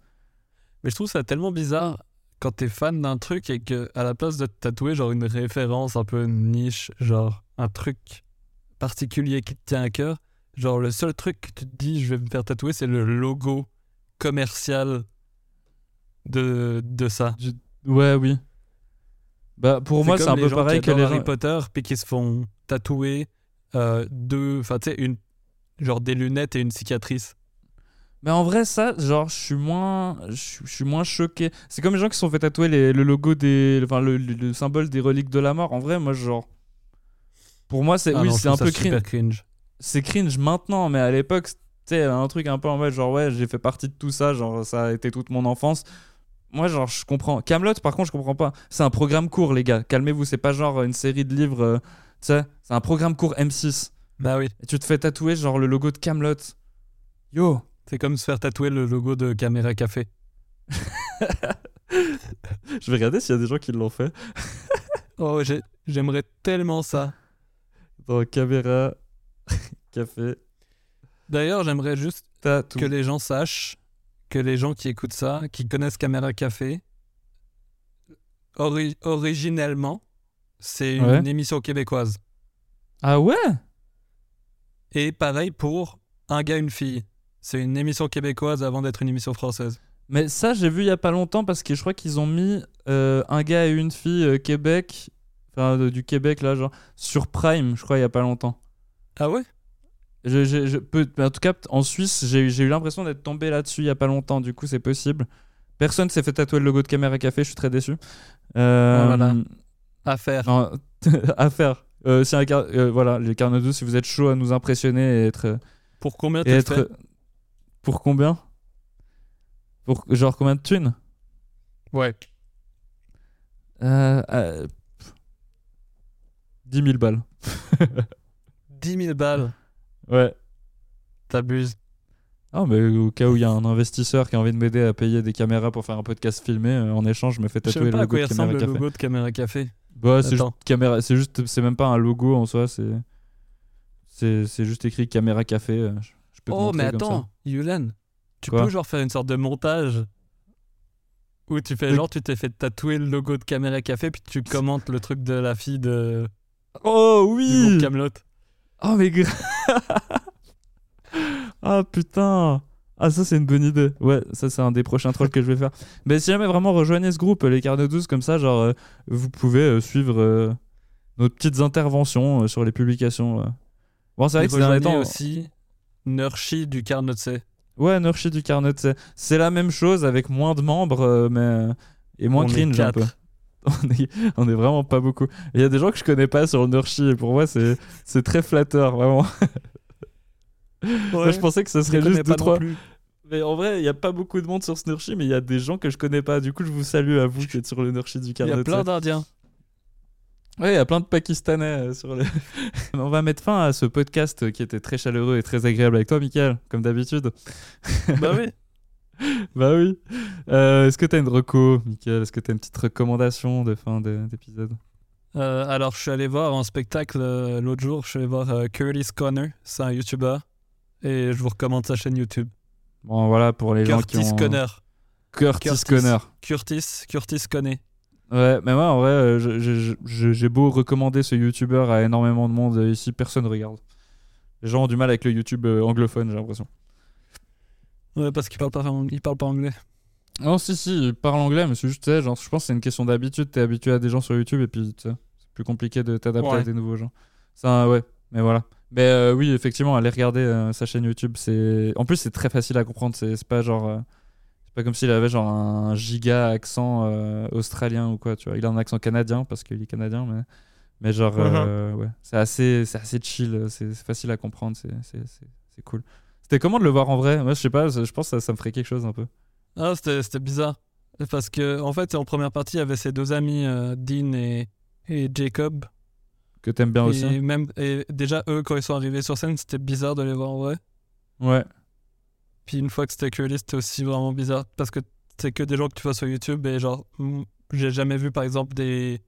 Mais je trouve ça tellement bizarre quand t'es fan d'un truc et que à la place de te tatouer genre une référence un peu niche, genre un truc particulier qui te tient à cœur, genre le seul truc que tu te dis je vais me faire tatouer c'est le logo commercial de, de ça. Ouais, oui. Bah, pour moi, c'est un peu pareil que les Harry. Potter puis qui se font tatouer euh, deux, enfin tu sais une genre des lunettes et une cicatrice. Mais en vrai, ça, genre, je suis moins, je suis- moins choqué. C'est comme les gens qui se sont fait tatouer les- le logo des, enfin, le, le- le symbole des reliques de la mort. En vrai, moi, genre, pour moi, c'est, Ah oui, c'est un peu cringe. C'est cringe maintenant, mais à l'époque, sais, un truc un peu en mode, genre, ouais, j'ai fait partie de tout ça, genre, ça a été toute mon enfance. Moi, genre, je comprends. Camelot, par contre, je comprends pas. C'est un programme court, les gars. Calmez-vous, c'est pas genre une série de livres, euh, tu sais, c'est un programme court M6. Bah oui, Et tu te fais tatouer, genre, le logo de Camelot. Yo! c'est comme se faire tatouer le logo de Caméra Café. Je vais regarder s'il y a des gens qui l'ont fait. Oh, j'ai- j'aimerais tellement ça. Dans caméra, café, D'ailleurs, j'aimerais juste tatou. que les gens sachent, que les gens qui écoutent ça, qui connaissent Caméra Café, ori- originellement, c'est une Ouais. émission québécoise. Ah ouais? Et pareil pour Un gars, une fille. C'est une émission québécoise avant d'être une émission française. Mais ça, j'ai vu il y a pas longtemps parce que je crois qu'ils ont mis euh, un gars et une fille euh, Québec, enfin de- du Québec là, genre, sur Prime, je crois, il y a pas longtemps. Ah ouais? Je, je- je peux, mais en tout cas, en Suisse, j'ai eu l'impression d'être tombé là-dessus il y a pas longtemps, du coup, c'est possible. Personne s'est fait tatouer le logo de Caméra Café, je suis très déçu. Euh, Ah, voilà. À faire. non, à faire. Euh, si un car- euh, voilà, les carnets 12, si vous êtes chaud à nous impressionner et être. euh, Pour combien Et être... fais Pour combien Pour genre combien de thunes Ouais. euh, euh, 10 000 balles. 10 000 balles. Ouais. T'abuses. Ah, mais au cas où il y a un investisseur qui a envie de m'aider à payer des caméras pour faire un podcast filmé, euh, en échange, je me fais tatouer le logo de Caméra Café. Bah, c'est juste caméra, c'est juste, c'est même pas un logo en soi, c'est, c'est, c'est juste écrit Caméra Café. euh, Je, je peux te Oh, mais attends, Yulen, tu Quoi peux genre faire une sorte de montage où tu fais Oui. genre, tu t'es fait tatouer le logo de Caméra Café, puis tu commentes le truc de la fille de, Oh du oui groupe Camelot. Oh mais Ah putain Ah ça c'est une bonne idée. Ouais, ça c'est un des prochains trolls que je vais faire. Mais si jamais vraiment rejoignez ce groupe, les carnets 12 comme ça, genre euh, vous pouvez euh, suivre euh, nos petites interventions sur les publications. Bon c'est vrai que ces derniers rejoignez temps... aussi Nurshi du Carnot C. Ouais, Nurshi du carnet, c'est c'est la même chose avec moins de membres, mais... Et moins On est cringe un quatre. peu. On est, on est vraiment pas beaucoup. Il y a des gens que je connais pas sur le Nurshi et pour moi c'est c'est très flatteur, vraiment. Moi, je pensais que ça je serait juste pas deux, non trois, plus. Mais en vrai, il n'y a pas beaucoup de monde sur ce Nurshi, mais il y a des gens que je connais pas. Du coup, je vous salue à vous qui êtes sur le Nurshi du Il y carnet. a plein d'Indiens. Ouais, il y a plein de Pakistanais euh, sur le. On va mettre fin à ce podcast qui était très chaleureux et très agréable avec toi, Michael, comme d'habitude. bah oui. Bah oui. Euh, Est-ce que t'as une reco, Michael? Est-ce que t'as une petite recommandation de fin de- d'épisode? Euh, alors, je suis allé voir un spectacle euh, l'autre jour. Je suis allé voir euh, Curtis Connor, c'est un YouTuber. Et je vous recommande sa chaîne YouTube. Bon, voilà pour les gens qui Curtis ont. Connor. Curtis, Curtis. Connor. Curtis, Curtis Conner. Ouais, mais moi, en vrai, euh, j'ai beau recommander ce YouTuber à énormément de monde euh, ici, personne regarde. Les gens ont du mal avec le YouTube euh, anglophone, j'ai l'impression. Ouais, parce qu'il parle pas, il parle pas anglais. Non, si, si, il parle anglais, mais c'est juste, genre, je pense que c'est une question d'habitude. T'es habitué à des gens sur YouTube et puis, tu sais, c'est plus compliqué de t'adapter Ouais. à des nouveaux gens. Ça, ouais, mais voilà. Mais euh, oui, effectivement, allez regarder euh, sa chaîne YouTube. C'est en plus c'est très facile à comprendre. C'est pas genre euh, c'est pas comme s'il avait genre un giga accent australien ou quoi. Tu vois, il a un accent canadien parce qu'il est canadien, mais mais genre euh, ouais, c'est assez c'est assez chill. C'est facile à comprendre. C'est c'est c'est c'est cool. C'était comment de le voir en vrai? Moi, je sais pas. Je pense que ça, ça me ferait quelque chose un peu. Ah, c'était c'était bizarre. Parce que, en fait, en première partie, il y avait ses deux amis, Dean et, et Jacob. Que t'aimes bien aussi. Et, même, et déjà, eux, quand ils sont arrivés sur scène, c'était bizarre de les voir en vrai. Ouais. Puis une fois que c'était que c'était aussi vraiment bizarre. Parce que c'est que des gens que tu vois sur YouTube. Et genre, j'ai jamais vu, par exemple, des,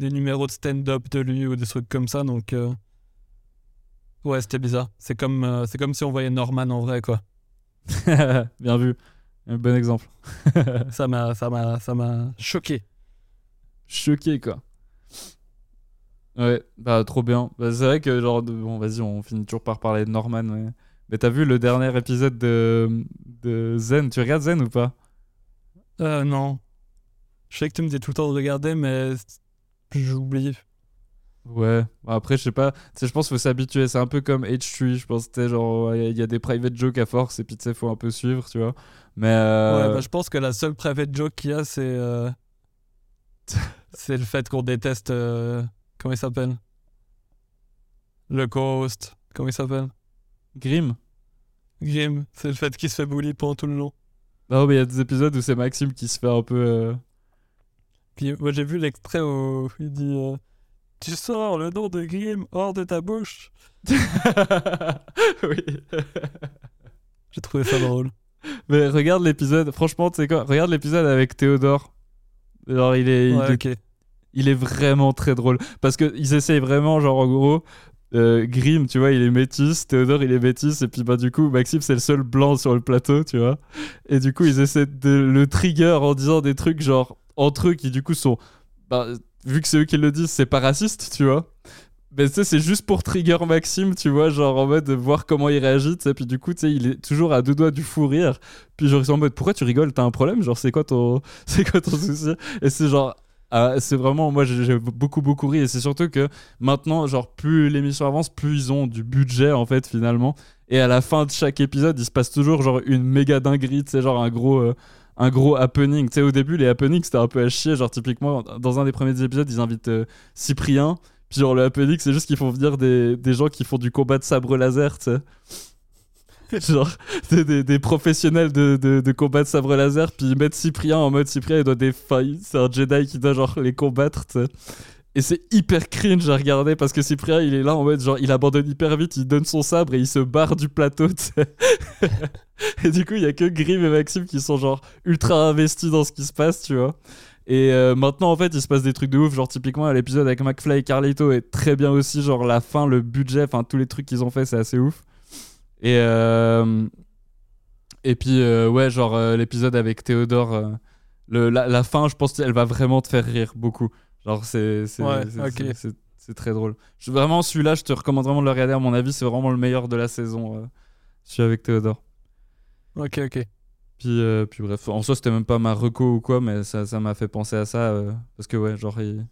des numéros de stand-up de lui ou des trucs comme ça. Donc, euh, ouais, c'était bizarre. C'est comme, euh, c'est comme si on voyait Norman en vrai, quoi. bien vu. Un bon exemple. ça m'a, ça m'a, ça m'a choqué. choqué quoi. Ouais, bah trop bien. Bah, c'est vrai que genre bon vas-y, on finit toujours par parler de Norman. ouais. Mais t'as vu le dernier épisode de, de Zen? Tu regardes Zen ou pas? Euh, non. Je sais que tu me dis tout le temps de regarder, mais j'oublie. Ouais. Bah, après je sais pas. Tu sais, je pense qu'il faut s'habituer. C'est un peu comme H3. Je pense que genre il y a des private jokes à force et puis tu sais faut un peu suivre, tu vois. Mais euh, Ouais, bah, je pense que la seule private joke qu'il y a, c'est. euh, c'est le fait qu'on déteste. euh, Comment il s'appelle? Le co-host. Comment il s'appelle? Grim. Grim. C'est le fait qu'il se fait bully pendant tout le long. Non mais il y a des épisodes où c'est Maxime qui se fait un peu. euh, Puis moi, j'ai vu l'extrait où il dit euh, Tu sors le nom de Grim hors de ta bouche. oui. J'ai trouvé ça drôle. Mais regarde l'épisode, franchement, tu sais quoi Regarde l'épisode avec Théodore. Alors, il est, il, Ouais, est, ok. Il est vraiment très drôle. Parce qu'ils essayent vraiment, genre, en gros, euh, Grim, tu vois, il est métis, Théodore, il est métis, et puis, bah, du coup, Maxime, c'est le seul blanc sur le plateau, tu vois. Et du coup, ils essaient de le trigger en disant des trucs, genre, entre eux qui, du coup, sont. Bah, vu que c'est eux qui le disent, c'est pas raciste, tu vois. Mais tu sais, c'est juste pour trigger Maxime, tu vois, genre en mode de voir comment il réagit, tu sais. Puis du coup, tu sais, il est toujours à deux doigts du fou rire. Puis genre, ils sont en mode, pourquoi tu rigoles? T'as un problème? Genre, c'est quoi ton, c'est quoi ton souci Et c'est genre, ah, c'est vraiment, moi, j'ai beaucoup, beaucoup ri. Et c'est surtout que maintenant, genre, plus l'émission avance, plus ils ont du budget, en fait, finalement. Et à la fin de chaque épisode, il se passe toujours, genre, une méga dinguerie, sais, genre, un gros. euh, un gros happening. Tu sais, au début, les happenings, c'était un peu à chier. Genre, typiquement, dans un des premiers épisodes, ils invitent euh, Cyprien. Puis, genre, le happening, c'est juste qu'ils font venir des, des gens qui font du combat de sabre laser, tu sais. genre, des, professionnels de, de, combat de sabre laser. Puis, ils mettent Cyprien en mode Cyprien, il doit des failles. C'est un Jedi qui doit, genre, les combattre, tu sais. Et c'est hyper cringe à regarder parce que Cyprien, il est là en mode genre, il abandonne hyper vite, il donne son sabre et il se barre du plateau, et du coup, il y a que Grim et Maxime qui sont genre ultra investis dans ce qui se passe, tu vois. Et euh, maintenant, en fait, il se passe des trucs de ouf. Genre, typiquement, l'épisode avec McFly et Carlito est très bien aussi. Genre, la fin, le budget, enfin, tous les trucs qu'ils ont fait, c'est assez ouf. Et, euh, et puis, euh, ouais, genre, euh, l'épisode avec Théodore, le, la, la fin, je pense qu'elle va vraiment te faire rire beaucoup. Genre, c'est Ouais, c'est- ok. c'est- c'est- c'est très drôle. Je, vraiment, celui-là, je te recommande vraiment de le regarder. À mon avis, c'est vraiment le meilleur de la saison. euh, celui avec Théodore. Ok, ok. Puis, euh, puis bref, en soi, c'était même pas ma reco ou quoi, mais ça ça m'a fait penser à ça. euh, parce que, ouais, genre, il,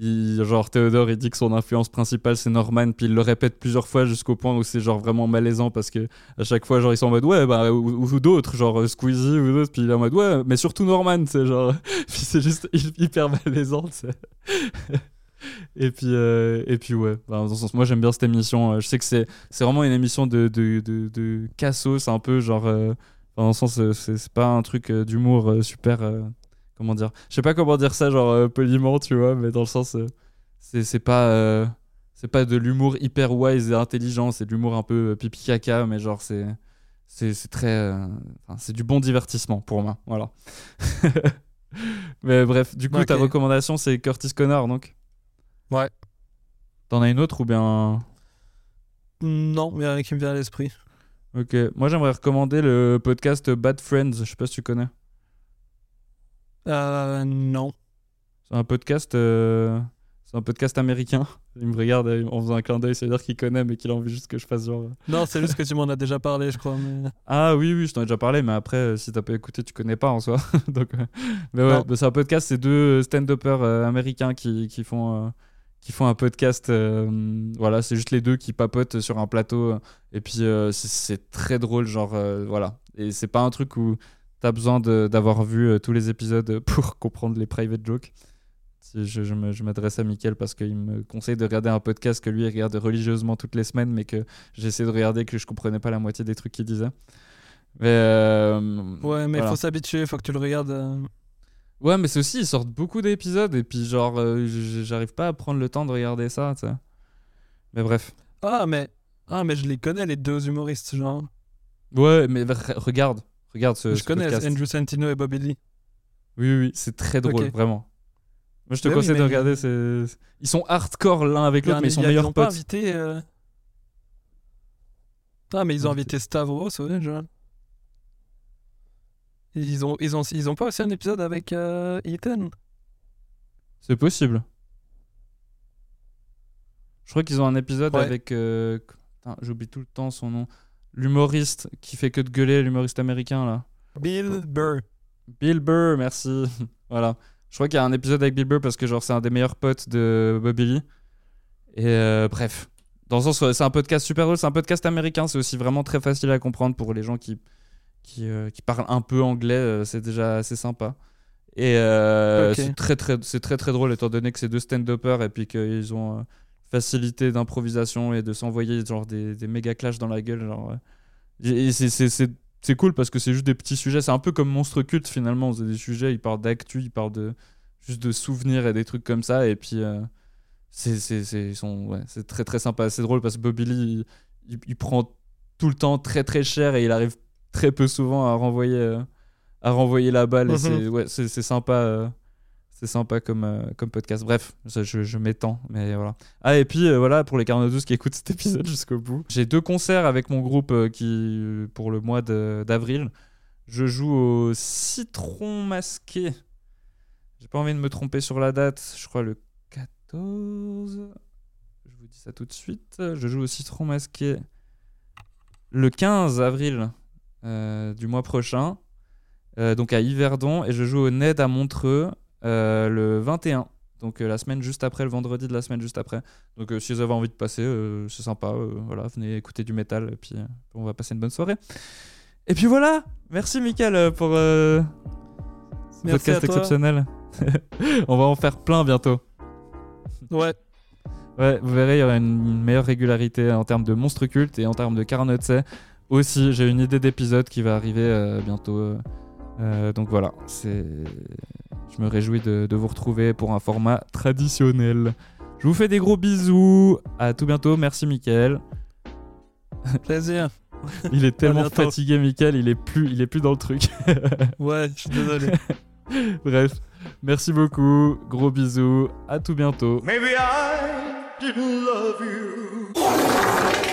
genre, Théodore, il dit que son influence principale, c'est Norman, puis il le répète plusieurs fois jusqu'au point où c'est, genre, vraiment malaisant parce que à chaque fois, genre, ils sont en mode, ouais, bah, ou, d'autres, genre, euh, Squeezie ou d'autres, puis il est en mode, ouais, mais surtout Norman, c'est genre, puis c'est juste hy- hyper malaisant. Et puis, euh, et puis ouais, Bah, dans ce sens, moi j'aime bien cette émission. euh, Je sais que c'est c'est vraiment une émission de, de, de, de cassos, un peu genre. dans le sens, c'est pas un truc d'humour super. Comment dire Je sais pas comment dire ça, genre euh, poliment, tu vois, mais dans le sens. euh, c'est c'est pas. euh, c'est pas de l'humour hyper wise et intelligent, c'est de l'humour un peu euh, pipi caca, mais genre c'est. C'est très. c'est du bon divertissement pour moi, voilà. mais bref, du coup, ta Ok. recommandation, c'est Curtis Connor, donc? Ouais. T'en as une autre ou bien? Non, mais rien qui me vient à l'esprit. Ok, moi j'aimerais recommander le podcast Bad Friends, je sais pas si tu connais. Euh, non. C'est un podcast, euh, c'est un podcast américain. Il me regarde en faisant un clin d'œil, ça veut dire qu'il connaît, mais qu'il a envie juste que je fasse genre. euh, Non, c'est juste que tu m'en as déjà parlé, je crois. Mais... Ah oui, oui, je t'en ai déjà parlé, mais après, euh, si t'as pas écouté, tu connais pas en soi. Donc, mais ouais, bah, c'est un podcast, c'est deux stand-uppers américains qui, qui font, euh, qui font un podcast. euh, voilà, c'est juste les deux qui papotent sur un plateau. Et puis, euh, c'est- très drôle, genre, voilà. Et c'est pas un truc où t'as besoin d'avoir vu euh, tous les épisodes pour comprendre les private jokes. Je, je m'adresse à Mickaël parce qu'il me conseille de regarder un podcast que lui il regarde religieusement toutes les semaines, mais que j'essaie de regarder que je comprenais pas la moitié des trucs qu'il disait. Mais euh, Ouais, mais il voilà. faut s'habituer, faut que tu le regardes. euh. Ouais, mais c'est aussi, ils sortent beaucoup d'épisodes et puis genre, euh, j'arrive pas à prendre le temps de regarder ça, tu sais. Mais bref. Ah, mais. Ah, mais je les connais, les deux humoristes, genre. Ouais, mais re- regarde, regarde ce, je ce connais podcast. Andrew Santino et Bobby Lee. Oui, oui, oui, c'est très drôle, vraiment. Moi, je te Mais oui, conseille de regarder. c'est- Ils sont hardcore l'un avec l'autre, mais ils sont meilleurs ont pas potes. invité. euh, Ah, mais ils ont Invité. Stavros, ouais, genre. Ils ont, ils, ont, ils ont pas aussi un épisode avec euh, Ethan? C'est possible. Je crois qu'ils ont un épisode Ouais. avec. euh, J'oublie tout le temps son nom. L'humoriste qui fait que de gueuler, l'humoriste américain là. Bill Burr. Bill Burr, merci. voilà. Je crois qu'il y a un épisode avec Bill Burr parce que genre c'est un des meilleurs potes de Bobby Lee. Et euh, bref. Dans le sens, c'est un podcast super drôle, c'est un podcast américain, c'est aussi vraiment très facile à comprendre pour les gens qui, qui, euh, qui parlent un peu anglais, euh, c'est déjà assez sympa. Et euh, c'est très très, c'est très très drôle étant donné que c'est deux stand-uppers et puis qu'ils ont euh, facilité d'improvisation et de s'envoyer genre des, des méga clashs dans la gueule. Genre. Et c'est- cool parce que c'est juste des petits sujets. C'est un peu comme Monstre Culte finalement. C'est des sujets, ils parlent d'actu, ils parlent de juste de souvenirs et des trucs comme ça. Et puis euh, c'est ouais, c'est très très sympa. C'est drôle parce que Bobby Lee, il, il- il prend tout le temps très très cher et il arrive très peu souvent à renvoyer euh, à renvoyer la balle. Et c'est ouais, c'est c'est sympa. euh, c'est sympa comme, euh, comme podcast. Bref, je, m'étends, mais voilà. Ah, et puis euh, voilà, pour les 42 qui écoutent cet épisode jusqu'au bout, j'ai deux concerts avec mon groupe euh, qui, pour le mois d'avril. Je joue au Citron Masqué. J'ai pas envie de me tromper sur la date, je crois le 14. Je vous dis ça tout de suite. Je joue au Citron Masqué le 15 avril du mois prochain, donc à Yverdon, et je joue au NED à Montreux euh, le 21. Donc euh, la semaine juste après, le vendredi de la semaine juste après. Donc euh, si vous avez envie de passer, c'est sympa. voilà, venez écouter du métal et puis on va passer une bonne soirée. Et puis voilà, merci Mickaël euh, pour ce podcast exceptionnel. on va en faire plein bientôt. Ouais. Ouais, vous verrez, il y aura une, meilleure régularité en termes de monstres cultes et en termes de Carnotset. Aussi, j'ai une idée d'épisode qui va arriver euh, bientôt. euh, euh, donc voilà, c'est. Je me réjouis de, de vous retrouver pour un format traditionnel. Je vous fais des gros bisous. À tout bientôt. Merci, Mickaël. Plaisir. Il est tellement fatigué, Mickaël. Il est plus, il est plus dans le truc. Ouais, je suis désolé. Bref, merci beaucoup. Gros bisous. À tout bientôt. Maybe I didn't love you.